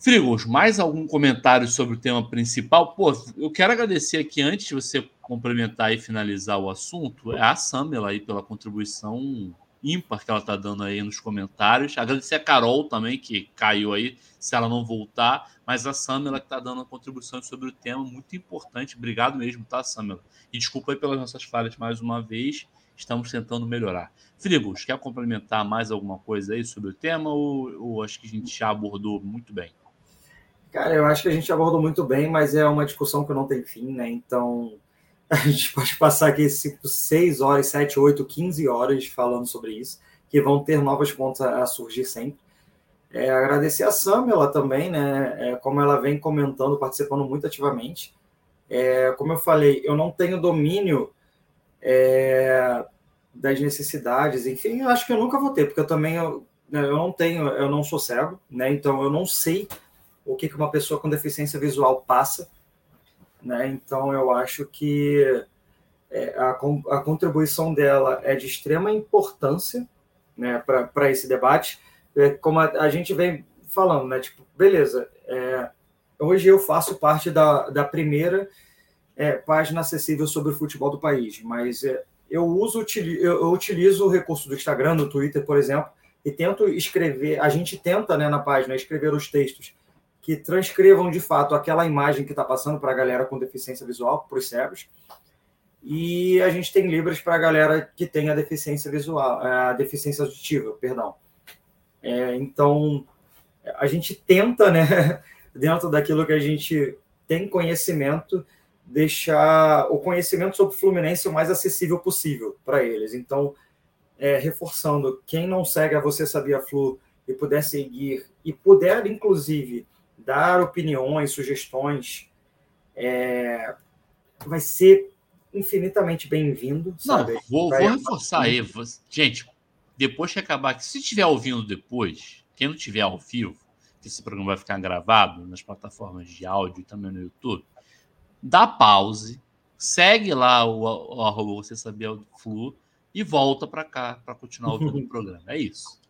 Frigos, mais algum comentário sobre o tema principal? Pô, eu quero agradecer aqui, antes de você complementar e finalizar o assunto, é a Samela aí pela contribuição ímpar que ela está dando aí nos comentários. Agradecer a Carol também, que caiu aí, se ela não voltar, mas a Samela que está dando uma contribuição sobre o tema muito importante. Obrigado mesmo, tá, Samela? E desculpa aí pelas nossas falhas mais uma vez. Estamos tentando melhorar. Frigos, quer complementar mais alguma coisa aí sobre o tema ou, ou acho que a gente já abordou muito bem? Cara, eu acho que a gente abordou muito bem, mas é uma discussão que não tem fim, né? Então, a gente pode passar aqui 6 horas, 7, 8, 15 horas falando sobre isso, que vão ter novas pontas a, surgir sempre. É, agradecer a Samela também, né? É, como ela vem comentando, participando muito ativamente. É, como eu falei, eu não tenho domínio é, das necessidades, enfim, eu acho que eu nunca vou ter, porque eu também eu, né, eu não tenho, eu não sou cego, né? Então eu não sei o que uma pessoa com deficiência visual passa, né? Então eu acho que é, a, a contribuição dela é de extrema importância, né? Para esse debate, é, como a, a, gente vem falando, né? Tipo, beleza, é, hoje eu faço parte da, da primeira é, página acessível sobre o futebol do país, mas é, eu uso eu utilizo o recurso do Instagram, do Twitter, por exemplo, e tento escrever. A gente tenta, né, na página, escrever os textos que transcrevam de fato aquela imagem que está passando para a galera com deficiência visual, para os cegos. E a gente tem libras para a galera que tem a deficiência visual, a deficiência auditiva, perdão. É, então, a gente tenta, né, dentro daquilo que a gente tem conhecimento, deixar o conhecimento sobre o Fluminense o mais acessível possível para eles. Então, é, reforçando, quem não segue a Você Sabia Flu e puder seguir, e puder, inclusive, dar opiniões, sugestões, é, vai ser infinitamente bem-vindo. Não, vou, vou reforçar aí. Gente, depois que acabar aqui, se estiver ouvindo depois, quem não tiver ao vivo, que esse programa vai ficar gravado nas plataformas de áudio e também no YouTube, dá pause, segue lá o, o arroba você sabia o flu e volta para cá para continuar ouvindo o programa. É isso.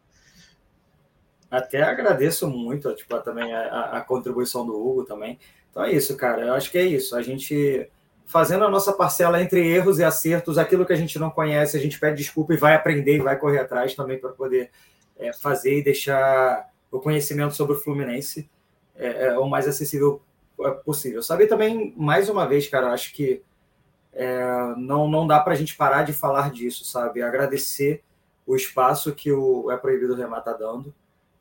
Até agradeço muito, tipo, também a, a, contribuição do Hugo também. Então é isso, cara. Eu acho que é isso. A gente fazendo a nossa parcela entre erros e acertos, aquilo que a gente não conhece, a gente pede desculpa e vai aprender e vai correr atrás também para poder é, fazer e deixar o conhecimento sobre o Fluminense é, é, o mais acessível possível. Sabe também, mais uma vez, cara, acho que é, não, não dá para a gente parar de falar disso, sabe? Agradecer o espaço que o É Proibido Remar está dando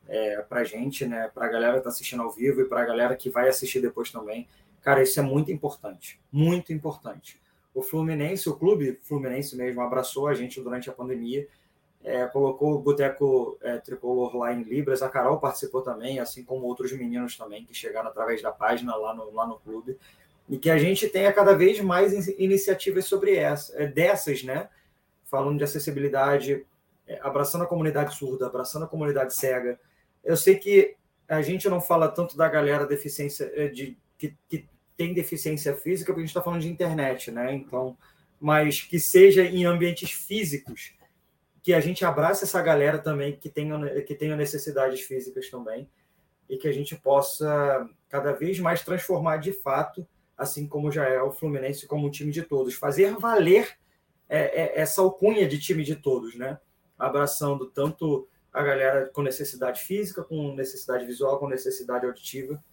é, para a gente, né? Para a galera que está assistindo ao vivo e para a galera que vai assistir depois também. Cara, isso é muito importante, muito importante. O Fluminense, o clube Fluminense mesmo, abraçou a gente durante a pandemia é, colocou o Boteco é, Tricolor lá em Libras. A Carol participou também, assim como outros meninos também que chegaram através da página lá no, lá no clube. E que a gente tenha cada vez mais iniciativas sobre essa, é, dessas, né? Falando de acessibilidade, é, abraçando a comunidade surda, abraçando a comunidade cega. Eu sei que a gente não fala tanto da galera deficiência é, de que, que tem deficiência física, porque a gente está falando de internet, né? Então, mas que seja em ambientes físicos que a gente abrace essa galera também que tenha, que tenha necessidades físicas também e que a gente possa cada vez mais transformar de fato, assim como já é o Fluminense, como um time de todos, fazer valer é, é, essa alcunha de time de todos, né? Abraçando tanto a galera com necessidade física, com necessidade visual, com necessidade auditiva,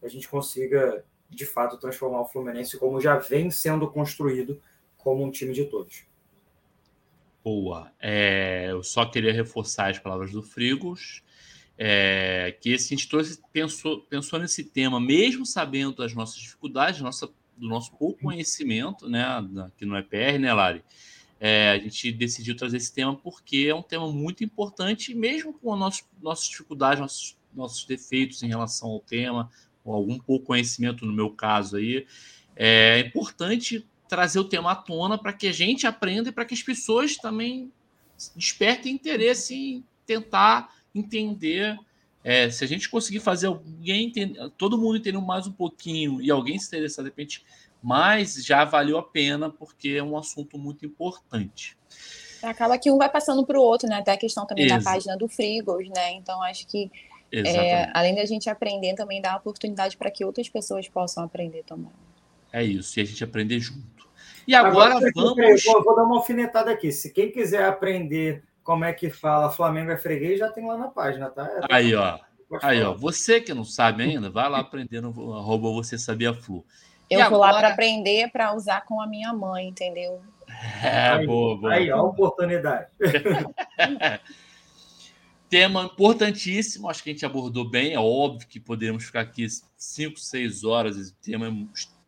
a gente consiga de fato transformar o Fluminense como já vem sendo construído como um time de todos. Boa. É, eu só queria reforçar as palavras do Frigos, é, que esse, a gente trouxe, pensou, pensou nesse tema, mesmo sabendo das nossas dificuldades, nossa, do nosso pouco conhecimento, né, aqui no EPR, né, Lari? É, a gente decidiu trazer esse tema porque é um tema muito importante, mesmo com nosso, nossas dificuldades, nossos, nossos defeitos em relação ao tema, ou algum pouco conhecimento no meu caso aí, é importante trazer o tema à tona para que a gente aprenda e para que as pessoas também despertem interesse em tentar entender. É, se a gente conseguir fazer alguém entender, todo mundo entender mais um pouquinho e alguém se interessar de repente mais, já valeu a pena, porque é um assunto muito importante. Acaba que um vai passando para o outro, né? Até a questão também da página do Frigos, né? Então acho que é, além da gente aprender, também dá oportunidade para que outras pessoas possam aprender também. É isso, e a gente aprender junto. E agora, agora vamos. Vou, vou, dar uma alfinetada aqui. Se quem quiser aprender como é que fala Flamengo é freguês, já tem lá na página, tá? É, aí, ó. Aí, ó. Você que não sabe ainda, vai lá aprender no arroba você sabia flu. Eu e vou agora... lá para aprender para usar com a minha mãe, entendeu? É, aí, boa, boa. Aí, a oportunidade. Tema importantíssimo, acho que a gente abordou bem. É óbvio que poderíamos ficar aqui 5, 6 horas. Esse tema, é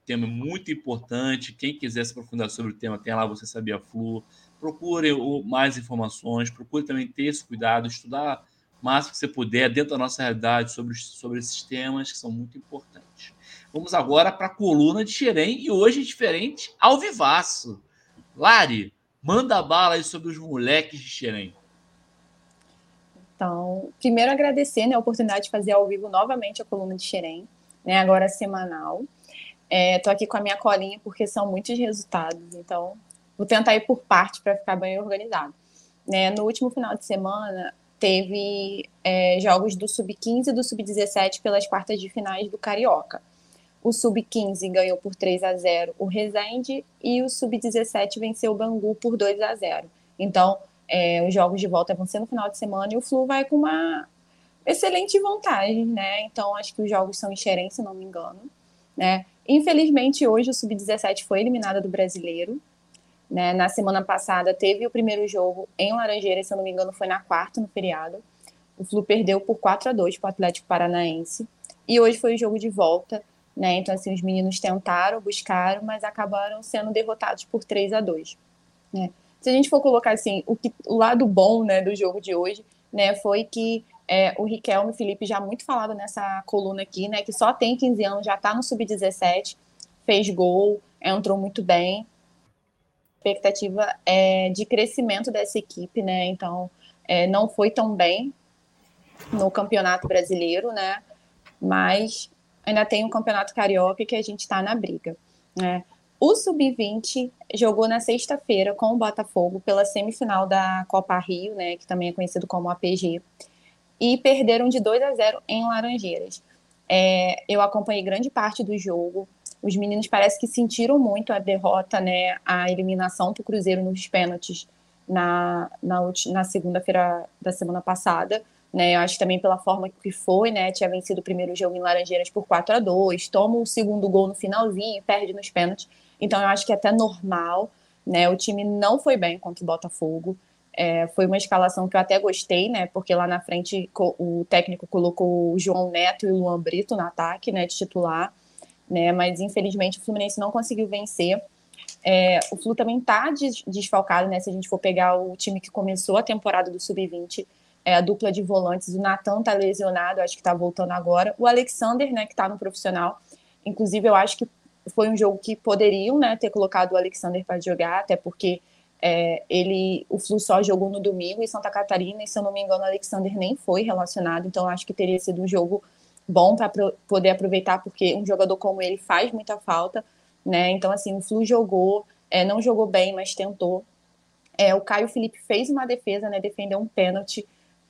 tema é muito importante. Quem quiser se aprofundar sobre o tema, tem lá Você Sabia Flu. Procure mais informações, procure também ter esse cuidado, estudar o máximo que você puder dentro da nossa realidade sobre, sobre esses temas que são muito importantes. Vamos agora para a coluna de Xerém e hoje diferente, ao vivaço. Lari, manda bala aí sobre os moleques de Xerém. Então, primeiro agradecer né, a oportunidade de fazer ao vivo novamente a coluna de Xerém, né, agora semanal. Estou é, aqui com a minha colinha porque são muitos resultados, então vou tentar ir por parte para ficar bem organizado. Né, no último final de semana, teve é, jogos do Sub-15 e do Sub-17 pelas quartas de finais do Carioca. O Sub-15 ganhou por 3 a 0 o Resende e o Sub-17 venceu o Bangu por 2 a 0. Então, é, os jogos de volta vão ser no final de semana e o Flu vai com uma excelente vantagem, né? Então, acho que os jogos são em Xerém, se não me engano, né? Infelizmente, hoje o Sub-17 foi eliminado do Brasileiro, né? Na semana passada teve o primeiro jogo em Laranjeiras, se eu não me engano, foi na quarta, no feriado. O Flu perdeu por 4 a 2 para o Atlético Paranaense. E hoje foi o jogo de volta, né? Então, assim, os meninos tentaram, buscaram, mas acabaram sendo derrotados por 3 a 2 né? Se a gente for colocar assim, o, que, o lado bom né, do jogo de hoje, né, foi que é, o Riquelme Felipe, já muito falado nessa coluna aqui, né, que só tem 15 anos, já está no sub-17, fez gol, entrou muito bem. Expectativa é, de crescimento dessa equipe, né? Então, é, não foi tão bem no Campeonato Brasileiro, né? Mas ainda tem um Campeonato Carioca que a gente está na briga, né? O Sub-20 jogou na sexta-feira com o Botafogo pela semifinal da Copa Rio, né, que também é conhecido como APG, e perderam de 2 a 0 em Laranjeiras. É, eu acompanhei grande parte do jogo. Os meninos parece que sentiram muito a derrota, né, a eliminação do Cruzeiro nos pênaltis na, na, na segunda-feira da semana passada. Né, eu acho também pela forma que foi, né, tinha vencido o primeiro jogo em Laranjeiras por 4 a 2 toma o segundo gol no finalzinho e perde nos pênaltis. Então eu acho que é até normal, né? O time não foi bem contra o Botafogo. É, foi uma escalação que eu até gostei, né? Porque lá na frente o técnico colocou o João Neto e o Luan Brito no ataque, né? De titular, né? Mas infelizmente o Fluminense não conseguiu vencer. É, o Flu também tá desfalcado, né? Se a gente for pegar o time que começou a temporada do Sub-20, é, a dupla de volantes, o Natan tá lesionado, acho que tá voltando agora. O Alexander, né, que tá no profissional. Inclusive, eu acho que foi um jogo que poderiam né, ter colocado o Alexander para jogar, até porque é, ele, o Flu só jogou no domingo em Santa Catarina, e se eu não me engano, o Alexander nem foi relacionado, então acho que teria sido um jogo bom para poder aproveitar, porque um jogador como ele faz muita falta, né? Então, assim, o Flu jogou, é, não jogou bem, mas tentou. É, o Caio Felipe fez uma defesa, né? Defendeu um pênalti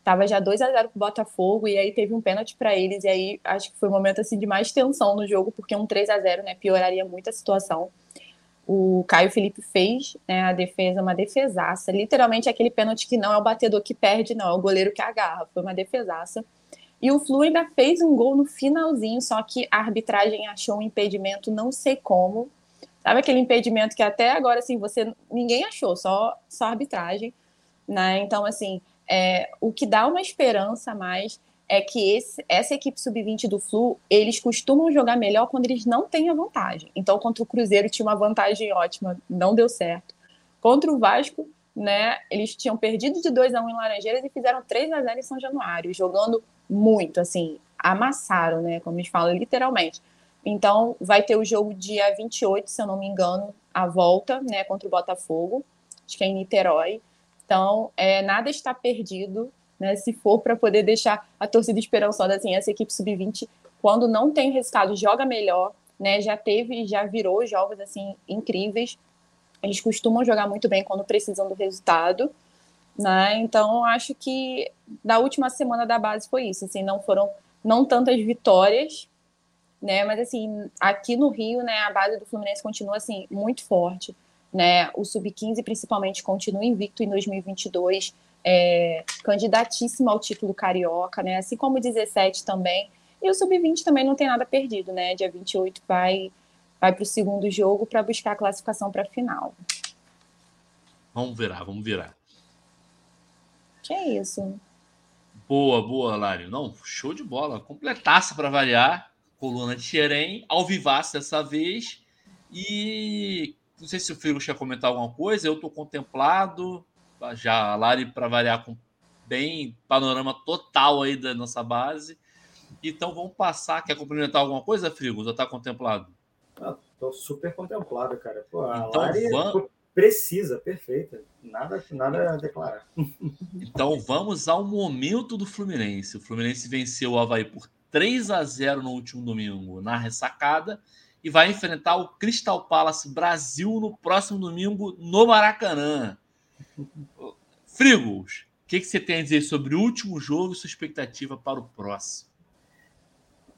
Tava já 2 a 0 pro Botafogo e aí teve um pênalti para eles e aí acho que foi um momento assim de mais tensão no jogo, porque um 3 a 0, né, pioraria muito a situação. O Caio Felipe fez né, a defesa, uma defesaça. Literalmente aquele pênalti que não é o batedor que perde, não, é o goleiro que agarra. Foi uma defesaça. E o Flu ainda fez um gol no finalzinho, só que a arbitragem achou um impedimento, não sei como. Sabe aquele impedimento que até agora assim você ninguém achou, só só a arbitragem, né? Então assim, é, o que dá uma esperança a mais é que esse, essa equipe sub-20 do Flu, eles costumam jogar melhor quando eles não têm a vantagem. Então, contra o Cruzeiro tinha uma vantagem ótima, não deu certo. Contra o Vasco, né, eles tinham perdido de 2 a 1 em Laranjeiras e fizeram 3 a 0 em São Januário, jogando muito, assim, amassaram, né, como eles falam, literalmente. Então, vai ter o jogo dia 28, se eu não me engano, a volta, né, contra o Botafogo, acho que é em Niterói. Então, é, nada está perdido, né? Se for para poder deixar a torcida esperançosa, assim, essa equipe sub-20, quando não tem resultado, joga melhor, né? Já teve, já virou jogos assim incríveis. Eles costumam jogar muito bem quando precisam do resultado, né? Então, acho que da última semana da base foi isso, assim, não foram não tantas vitórias, né? Mas assim, aqui no Rio, né, a base do Fluminense continua assim muito forte né? O sub-15 principalmente continua invicto em 2022, é, candidatíssimo ao título carioca, né? Assim como o 17 também. E o sub-20 também não tem nada perdido, né? Dia 28 vai vai para o segundo jogo para buscar a classificação para a final. Vamos virar, vamos virar. Que é isso? Boa, boa, Lário. Não, show de bola. Completaça para variar. Coluna de Xerém, ao vivaço dessa vez. E não sei se o Frigo quer comentar alguma coisa. Eu estou contemplado. Já a Lari, para variar, com bem panorama total aí da nossa base. Então vamos passar. Quer complementar alguma coisa, Frigo? Já está contemplado? Estou ah, super contemplado, cara. Pô, a então, Lari vamos... precisa, perfeita. Nada, nada a declarar. Então vamos ao momento do Fluminense. O Fluminense venceu o Havaí por 3 a 0 no último domingo na ressacada e vai enfrentar o Crystal Palace Brasil no próximo domingo no Maracanã. Frigos, o que, que você tem a dizer sobre o último jogo e sua expectativa para o próximo?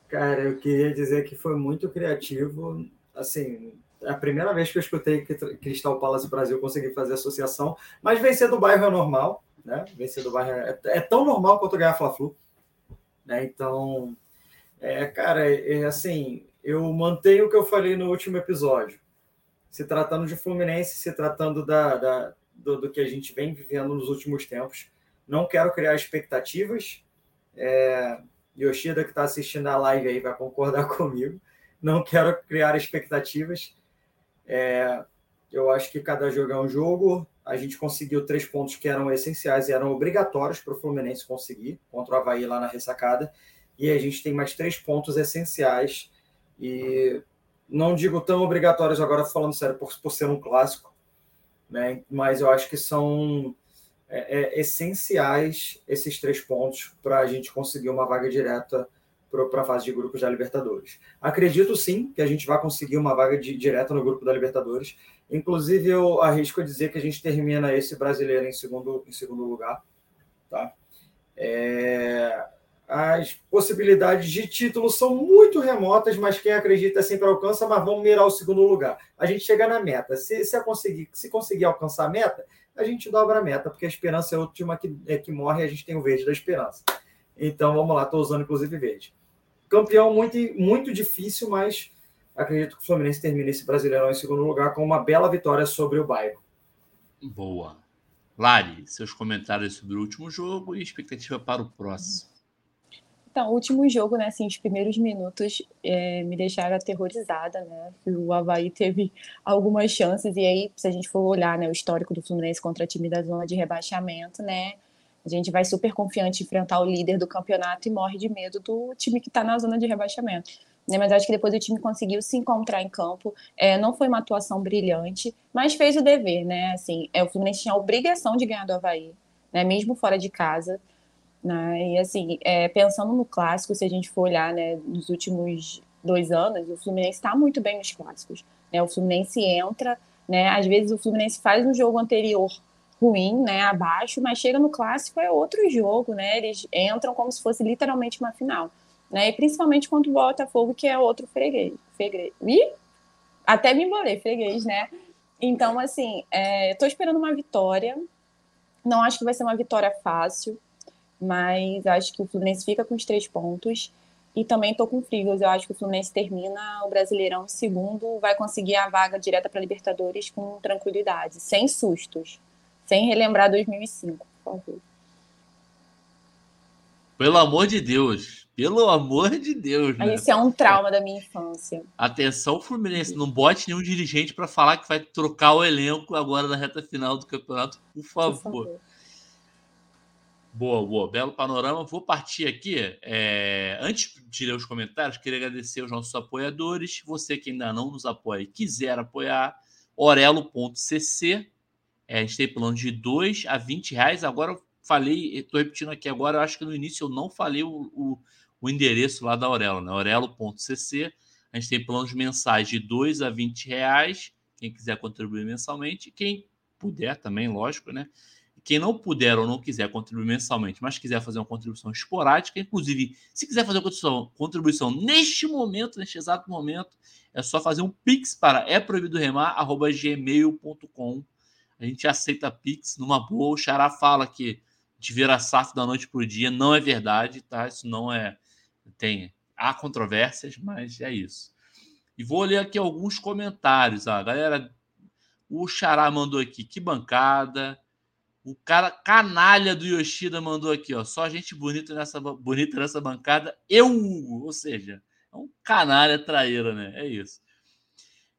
Cara, eu queria dizer que foi muito criativo. Assim, é a primeira vez que eu escutei que Crystal Palace Brasil conseguir fazer associação, mas vencer do bairro é normal, né? Vencer do bairro é, é tão normal quanto ganhar Fla-Flu. Né? Então, é, cara, é, assim, eu mantenho o que eu falei no último episódio. Se tratando de Fluminense, se tratando da, da do, do, que a gente vem vivendo nos últimos tempos, não quero criar expectativas. É, Yoshida, que está assistindo a live aí, vai concordar comigo. Não quero criar expectativas. É, eu acho que cada jogo é um jogo. A gente conseguiu três pontos que eram essenciais e eram obrigatórios para o Fluminense conseguir contra o Havaí lá na ressacada. E a gente tem mais três pontos essenciais. E não digo tão obrigatórios agora, falando sério, por, por ser um clássico, né? mas eu acho que são é, é, essenciais esses três pontos para a gente conseguir uma vaga direta para a fase de grupos da Libertadores. Acredito sim que a gente vai conseguir uma vaga de, direta no grupo da Libertadores. Inclusive, eu arrisco a dizer que a gente termina esse brasileiro em segundo, em segundo lugar. Tá? É, as possibilidades de título são muito remotas, mas quem acredita sempre alcança, mas vamos mirar o segundo lugar. A gente chega na meta. Se, se, conseguir, se conseguir alcançar a meta, a gente dobra a meta, porque a esperança é a última que, é, que morre e a gente tem o verde da esperança. Então vamos lá, estou usando inclusive verde. Campeão muito, muito difícil, mas acredito que o Fluminense termine esse Brasileirão em segundo lugar com uma bela vitória sobre o bairro. Boa. Lari, seus comentários sobre o último jogo e expectativa para o próximo. Então, o último jogo, né, assim, os primeiros minutos é, me deixaram aterrorizada, né? O Havaí teve algumas chances, e aí, se a gente for olhar né, o histórico do Fluminense contra time da zona de rebaixamento, né? A gente vai super confiante enfrentar o líder do campeonato e morre de medo do time que está na zona de rebaixamento. Né? Mas acho que depois o time conseguiu se encontrar em campo. É, não foi uma atuação brilhante, mas fez o dever, né? Assim, é, o Fluminense tinha a obrigação de ganhar do Havaí, né? mesmo fora de casa. Né? E assim, é, pensando no clássico, se a gente for olhar né, nos últimos dois anos, o Fluminense está muito bem nos clássicos. Né? O Fluminense entra, né? às vezes o Fluminense faz um jogo anterior ruim, né, abaixo, mas chega no clássico é outro jogo, né? Eles entram como se fosse literalmente uma final, né? E principalmente contra o Botafogo, que é outro freguês, freguês. Ih, até me embolei, freguês, né? Então, assim, é, tô esperando uma vitória. Não acho que vai ser uma vitória fácil, mas acho que o Fluminense fica com os três pontos. E também tô com Frigos. Eu acho que o Fluminense termina o Brasileirão segundo, vai conseguir a vaga direta para Libertadores com tranquilidade, sem sustos, sem relembrar 2005, por favor. Pelo amor de Deus. Pelo amor de Deus. Né? Isso é um trauma da minha infância. Atenção, Fluminense. Não bote nenhum dirigente para falar que vai trocar o elenco agora na reta final do campeonato, por favor. Por favor. Boa, boa. Belo panorama. Vou partir aqui. É... Antes de ler os comentários, queria agradecer aos nossos apoiadores. Você que ainda não nos apoia e quiser apoiar, orelo.cc. É, a gente tem plano de 2 a 20 reais. Agora eu falei, estou repetindo aqui agora, eu acho que no início eu não falei o, o, o endereço lá da Aurelo, né? Aurelo.cc. A gente tem planos mensais de 2 a 20 reais. Quem quiser contribuir mensalmente. Quem puder também, lógico, né? Quem não puder ou não quiser contribuir mensalmente, mas quiser fazer uma contribuição esporádica, inclusive, se quiser fazer uma contribuição, neste momento, neste exato momento, é só fazer um pix para é proibido remar@gmail.com. A gente aceita pix numa boa. O Xará fala que de vira SAF da noite para o dia não é verdade, tá? Isso não é tem há controvérsias, mas é isso. E vou ler aqui alguns comentários. A galera O Xará mandou aqui, que bancada. O cara canalha do Yoshida mandou aqui, ó. Só gente bonita nessa, bonita nessa bancada. Eu, Hugo. Ou seja, é um canalha traíra, né? É isso.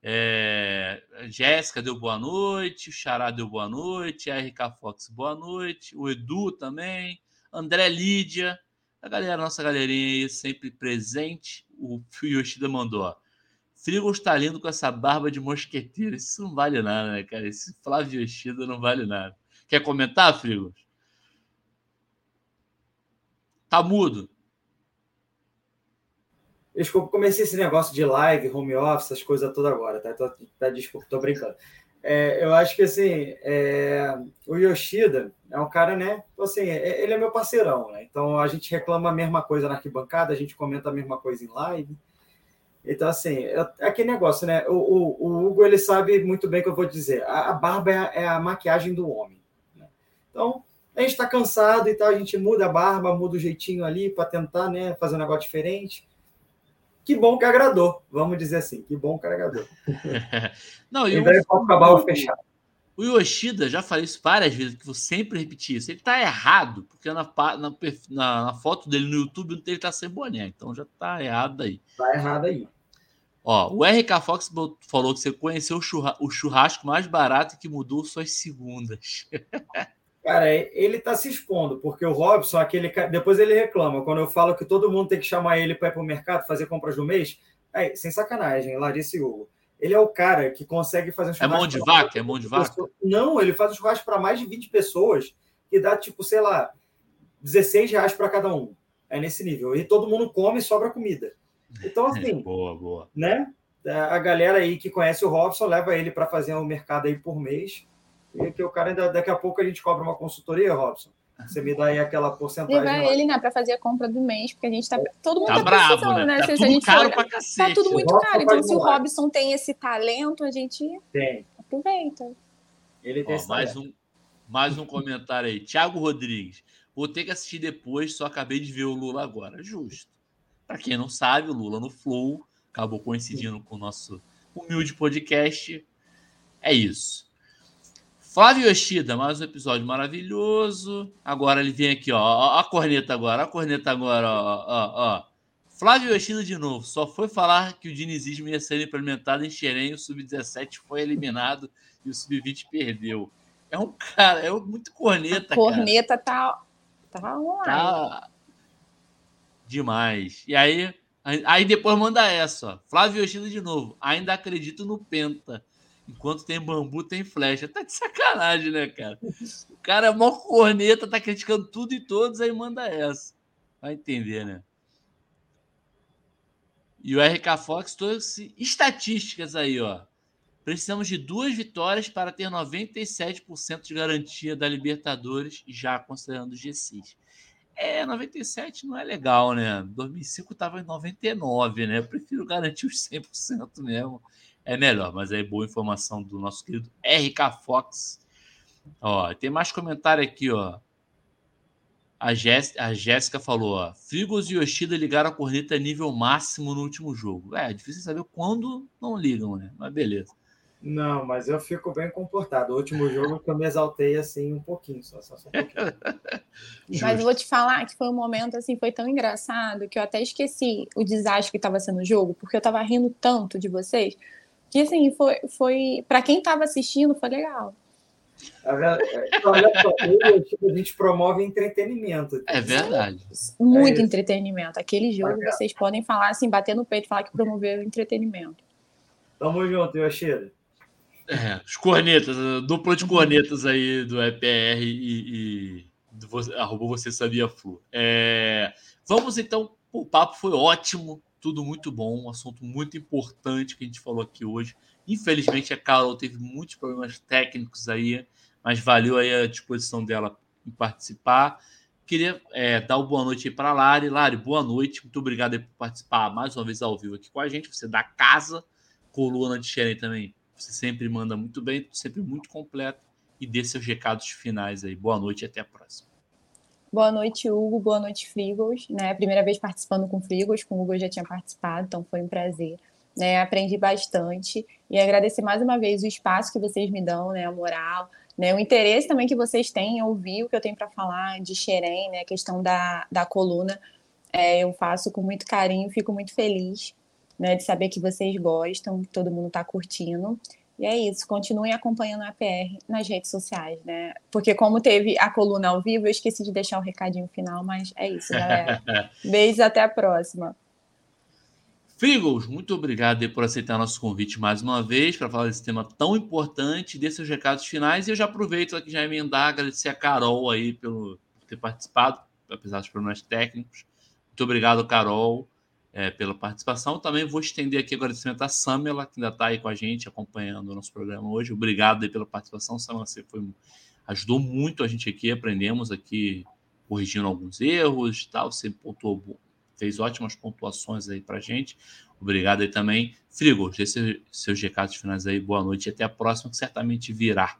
É, Jéssica deu boa noite, o Xará deu boa noite, a RK Fox boa noite, o Edu também, André Lídia, a galera, nossa galerinha aí sempre presente. O Yoshida mandou, ó. Frigo está lindo com essa barba de mosqueteiro. Isso não vale nada, né, cara? Esse Flávio Yoshida não vale nada. Quer comentar, Frigo? Tá mudo. Desculpa, comecei esse negócio de live, home office, essas coisas todas agora, tá? Tô, tá desculpa, tô brincando. É, eu acho que assim, é, o Yoshida é um cara, né? Assim, é, ele é meu parceirão, né? Então a gente reclama a mesma coisa na arquibancada, a gente comenta a mesma coisa em live. Então, assim, é, é aquele negócio, né? O, o, o, Hugo ele sabe muito bem o que eu vou dizer. A, a barba é a, é a, maquiagem do homem. Então, a gente está cansado e tal, a gente muda a barba, muda o jeitinho ali para tentar né, fazer um negócio diferente que bom que agradou, vamos dizer assim, que bom que agradou. Não, e o, acabar o fechado. O Yoshida, já falei isso várias vezes, que vou sempre repetir isso. Ele tá errado, porque na, na, na, na foto dele no YouTube ele tá sem boné, então já tá errado aí. Tá errado aí. Ó, o RK Fox falou que você conheceu o churrasco mais barato que mudou suas segundas. Cara, ele está se expondo, porque o Robson, aquele depois ele reclama. Quando eu falo que todo mundo tem que chamar ele para ir para o mercado fazer compras do mês, é, sem sacanagem, Larissa e Hugo. Ele é o cara que consegue fazer um churrasco. É mão de vaca? É mão de vaca? Não, ele faz um churrasco para mais de 20 pessoas, que dá, tipo, sei lá, 16 reais para cada um. É nesse nível. E todo mundo come e sobra comida. Então, assim. boa, boa. Né? A galera aí que conhece o Robson leva ele para fazer um mercado aí por mês e que o cara ainda daqui a pouco a gente cobra uma consultoria, Robson. Você me dá aí aquela porcentagem. Levar ele, né, para fazer a compra do mês, porque a gente tá. Todo mundo tá, tá bravo, né? né? Tá tudo gente caro for, pra cacete. Tá tudo muito caro. Então, se o Robson tem esse talento, a gente tem. aproveita. Ele tem Ó, mais um Mais um comentário aí. Tiago Rodrigues. Vou ter que assistir depois, só acabei de ver o Lula agora. Justo. Para quem não sabe, o Lula no Flow acabou coincidindo com o nosso humilde podcast. É isso. Flávio Yoshida, mais um episódio maravilhoso. Agora ele vem aqui, ó. ó a corneta agora, a corneta agora, ó, ó, ó. Flávio Yoshida de novo. Só foi falar que o dinizismo ia ser implementado em Xerém, o Sub-17 foi eliminado e o Sub-20 perdeu. É um cara, é muito corneta, a corneta cara. tá, tá online. Tá demais. E aí, aí depois manda essa, ó. Flávio Yoshida de novo. Ainda acredito no Penta. Enquanto tem bambu, tem flecha. Tá de sacanagem, né, cara? O cara é mó corneta, tá criticando tudo e todos, aí manda essa. Vai entender, né? E o RK Fox trouxe estatísticas aí, ó. Precisamos de duas vitórias para ter 97% de garantia da Libertadores, já considerando o G6. É, 97 não é legal, né? 2005 tava em 99, né? Eu prefiro garantir os 100% mesmo é melhor, mas é boa informação do nosso querido RK Fox. Ó, tem mais comentário aqui, ó. A, a Jéssica falou, ó, Frigos e Yoshida ligaram a corneta nível máximo no último jogo. É, é difícil saber quando não ligam, né? Mas beleza. Não, mas eu fico bem comportado. O último jogo que eu me exaltei assim um pouquinho, só, só, só um pouquinho. mas eu vou te falar que foi um momento assim, foi tão engraçado que eu até esqueci o desastre que estava sendo o jogo, porque eu estava rindo tanto de vocês. Que assim, foi, foi para quem estava assistindo, foi legal. Olha só, a gente promove entretenimento. É verdade. Muito é entretenimento. Aquele jogo vocês podem falar assim, bater no peito, falar que promoveu entretenimento. Tamo junto, Yoshida. É, os cornetas, dupla de cornetas aí do EPR e, e do, arroba você sabia Flu. É, vamos então, o papo foi ótimo tudo muito bom, um assunto muito importante que a gente falou aqui hoje. Infelizmente, a Carol teve muitos problemas técnicos aí, mas valeu aí a disposição dela em participar. Queria é, dar uma boa noite para a Lari. Lari, boa noite. Muito obrigado por participar mais uma vez ao vivo aqui com a gente. Você da casa, coluna de Xeren também. Você sempre manda muito bem, sempre muito completo. E dê seus recados finais aí. Boa noite e até a próxima. Boa noite, Hugo. Boa noite, Frigos. Né? Primeira vez participando com Frigos, com o Hugo eu já tinha participado, então foi um prazer. né? Aprendi bastante e agradecer mais uma vez o espaço que vocês me dão, né? A moral, né? O interesse também que vocês têm em ouvir o que eu tenho para falar de Xerém, né? A questão da, da coluna, é, eu faço com muito carinho, fico muito feliz, né? De saber que vocês gostam, que todo mundo está curtindo. E é isso, continuem acompanhando a PR nas redes sociais, né? Porque como teve a coluna ao vivo, eu esqueci de deixar o recadinho final, mas é isso, galera. Beijos, até a próxima. Frigos, muito obrigado por aceitar nosso convite mais uma vez para falar desse tema tão importante, desses recados finais. E eu já aproveito aqui já emendar, agradecer a Carol aí pelo, por ter participado, apesar dos problemas técnicos. Muito obrigado, Carol é, pela participação. Também vou estender aqui agradecimento à Samela, que ainda está aí com a gente, acompanhando o nosso programa hoje. Obrigado aí pela participação, Samela. Você foi, ajudou muito a gente aqui, aprendemos aqui, corrigindo alguns erros tal. Você pontuou, fez ótimas pontuações aí para a gente. Obrigado aí também. Frigo, deixe seus recados finais aí. Boa noite e até a próxima, que certamente virá.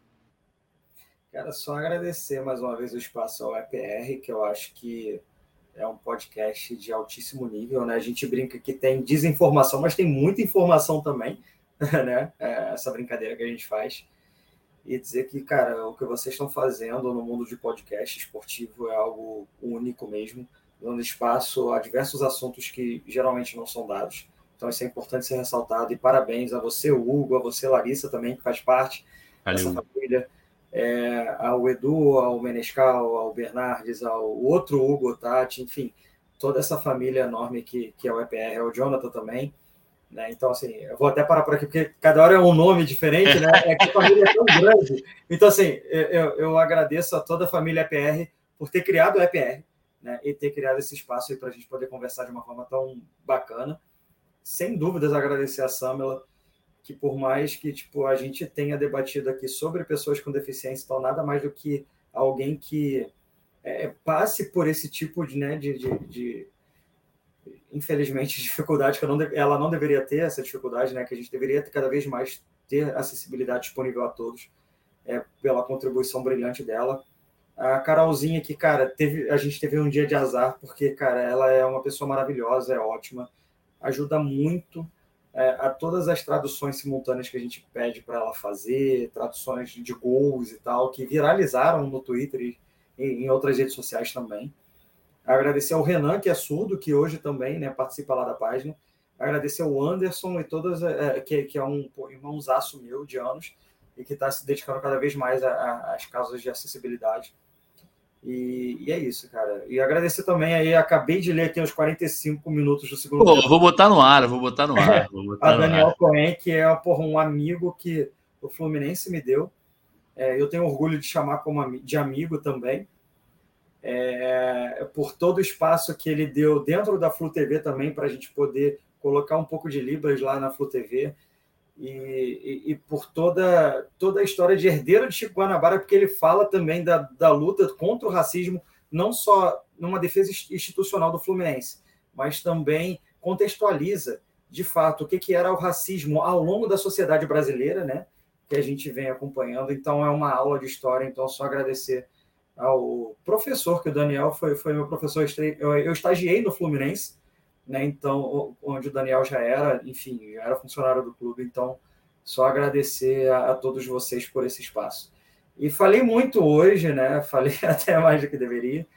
Cara, só agradecer mais uma vez o espaço ao EPR, que eu acho que é um podcast de altíssimo nível, né? A gente brinca que tem desinformação, mas tem muita informação também, né? É essa brincadeira que a gente faz. E dizer que, cara, o que vocês estão fazendo no mundo de podcast esportivo é algo único mesmo, dando espaço a diversos assuntos que geralmente não são dados. Então, isso é importante ser ressaltado. E parabéns a você, Hugo, a você, Larissa, também, que faz parte Valeu. dessa família é, ao Edu, ao Menescal, ao Bernardes, ao outro Hugo Tati, enfim, toda essa família enorme que, que é o EPR, é o Jonathan também. Né? Então, assim, eu vou até parar por aqui, porque cada hora é um nome diferente, né? É que a família é tão grande. Então, assim, eu, eu agradeço a toda a família EPR por ter criado o EPR, né? E ter criado esse espaço para a gente poder conversar de uma forma tão bacana. Sem dúvidas, agradecer a Samela que por mais que tipo a gente tenha debatido aqui sobre pessoas com deficiência, então nada mais do que alguém que é, passe por esse tipo de, né, de, de, de infelizmente dificuldade que não, ela não deveria ter essa dificuldade, né, que a gente deveria ter cada vez mais ter acessibilidade disponível a todos, é, pela contribuição brilhante dela. A Carolzinha que, cara, teve, a gente teve um dia de azar, porque, cara, ela é uma pessoa maravilhosa, é ótima, ajuda muito é, a todas as traduções simultâneas que a gente pede para ela fazer, traduções de gols e tal, que viralizaram no Twitter e em outras redes sociais também. Agradecer ao Renan, que é surdo, que hoje também né, participa lá da página. Agradecer ao Anderson e todas, é, que, que é um irmãozaço meu de anos e que está se dedicando cada vez mais às causas de acessibilidade. E, e, é isso, cara. E agradecer também aí, acabei de ler aqui uns 45 minutos do segundo Pô, Vou botar no ar, vou botar no ar. Botar a Daniel Cohen, que é porra, um amigo que o Fluminense me deu. É, eu tenho orgulho de chamar como de amigo também. É, por todo o espaço que ele deu dentro da Flu TV também, para a gente poder colocar um pouco de Libras lá na Flu TV e, e, e, por toda, toda a história de herdeiro de Chico Guanabara, porque ele fala também da, da luta contra o racismo, não só numa defesa institucional do Fluminense, mas também contextualiza, de fato, o que, que era o racismo ao longo da sociedade brasileira, né? Que a gente vem acompanhando. Então, é uma aula de história. Então, só agradecer ao professor, que o Daniel foi, foi meu professor. Eu, estagiei no Fluminense, né? Então, onde o Daniel já era, enfim, já era funcionário do clube, então só agradecer a, a, todos vocês por esse espaço. E falei muito hoje, né? Falei até mais do que deveria.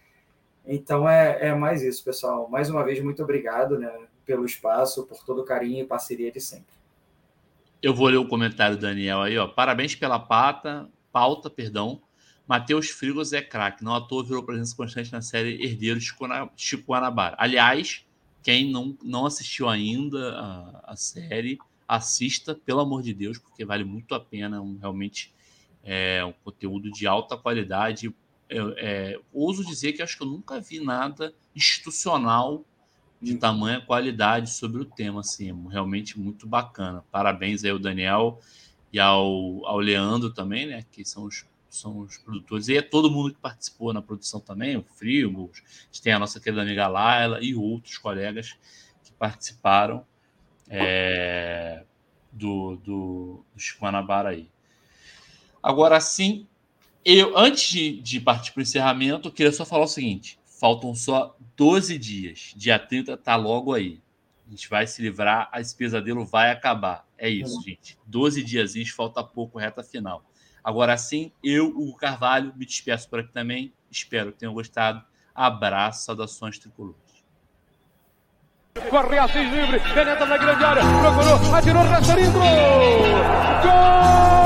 Então é, é mais isso, pessoal. Mais uma vez, muito obrigado né, pelo espaço, por todo o carinho e parceria de sempre. Eu vou ler o comentário do Daniel aí, ó. Parabéns pela pata, pauta, perdão. Matheus Frigos é craque, não à toa virou presença constante na série Herdeiros de Chico Guanabara. Aliás, quem não, não assistiu ainda a, a, série, assista, pelo amor de Deus, porque vale muito a pena. Um, realmente é um conteúdo de alta qualidade. Eu, é, ouso dizer que acho que eu nunca vi nada institucional de tamanha qualidade sobre o tema, assim, realmente muito bacana. Parabéns aí ao Daniel e ao, ao Leandro também, né, que são os são os produtores, e é todo mundo que participou na produção também, o Frigos, a gente tem a nossa querida amiga Laila e outros colegas que participaram é, do, do, do Chico Guanabara aí. Agora sim, eu, antes de, de partir para o encerramento, eu queria só falar o seguinte: faltam só 12 dias. Dia 30 está logo aí. gente vai se livrar, esse pesadelo vai acabar. É isso, Uhum. gente. 12 diazinhos, falta pouco, reta final. Agora sim, eu, o Carvalho, me despeço por aqui também. Espero que tenham gostado. Abraço, saudações tricolores. Corre Assis livre, penetra na grande área, procurou, atirou, Rasterinho, gol! Gol!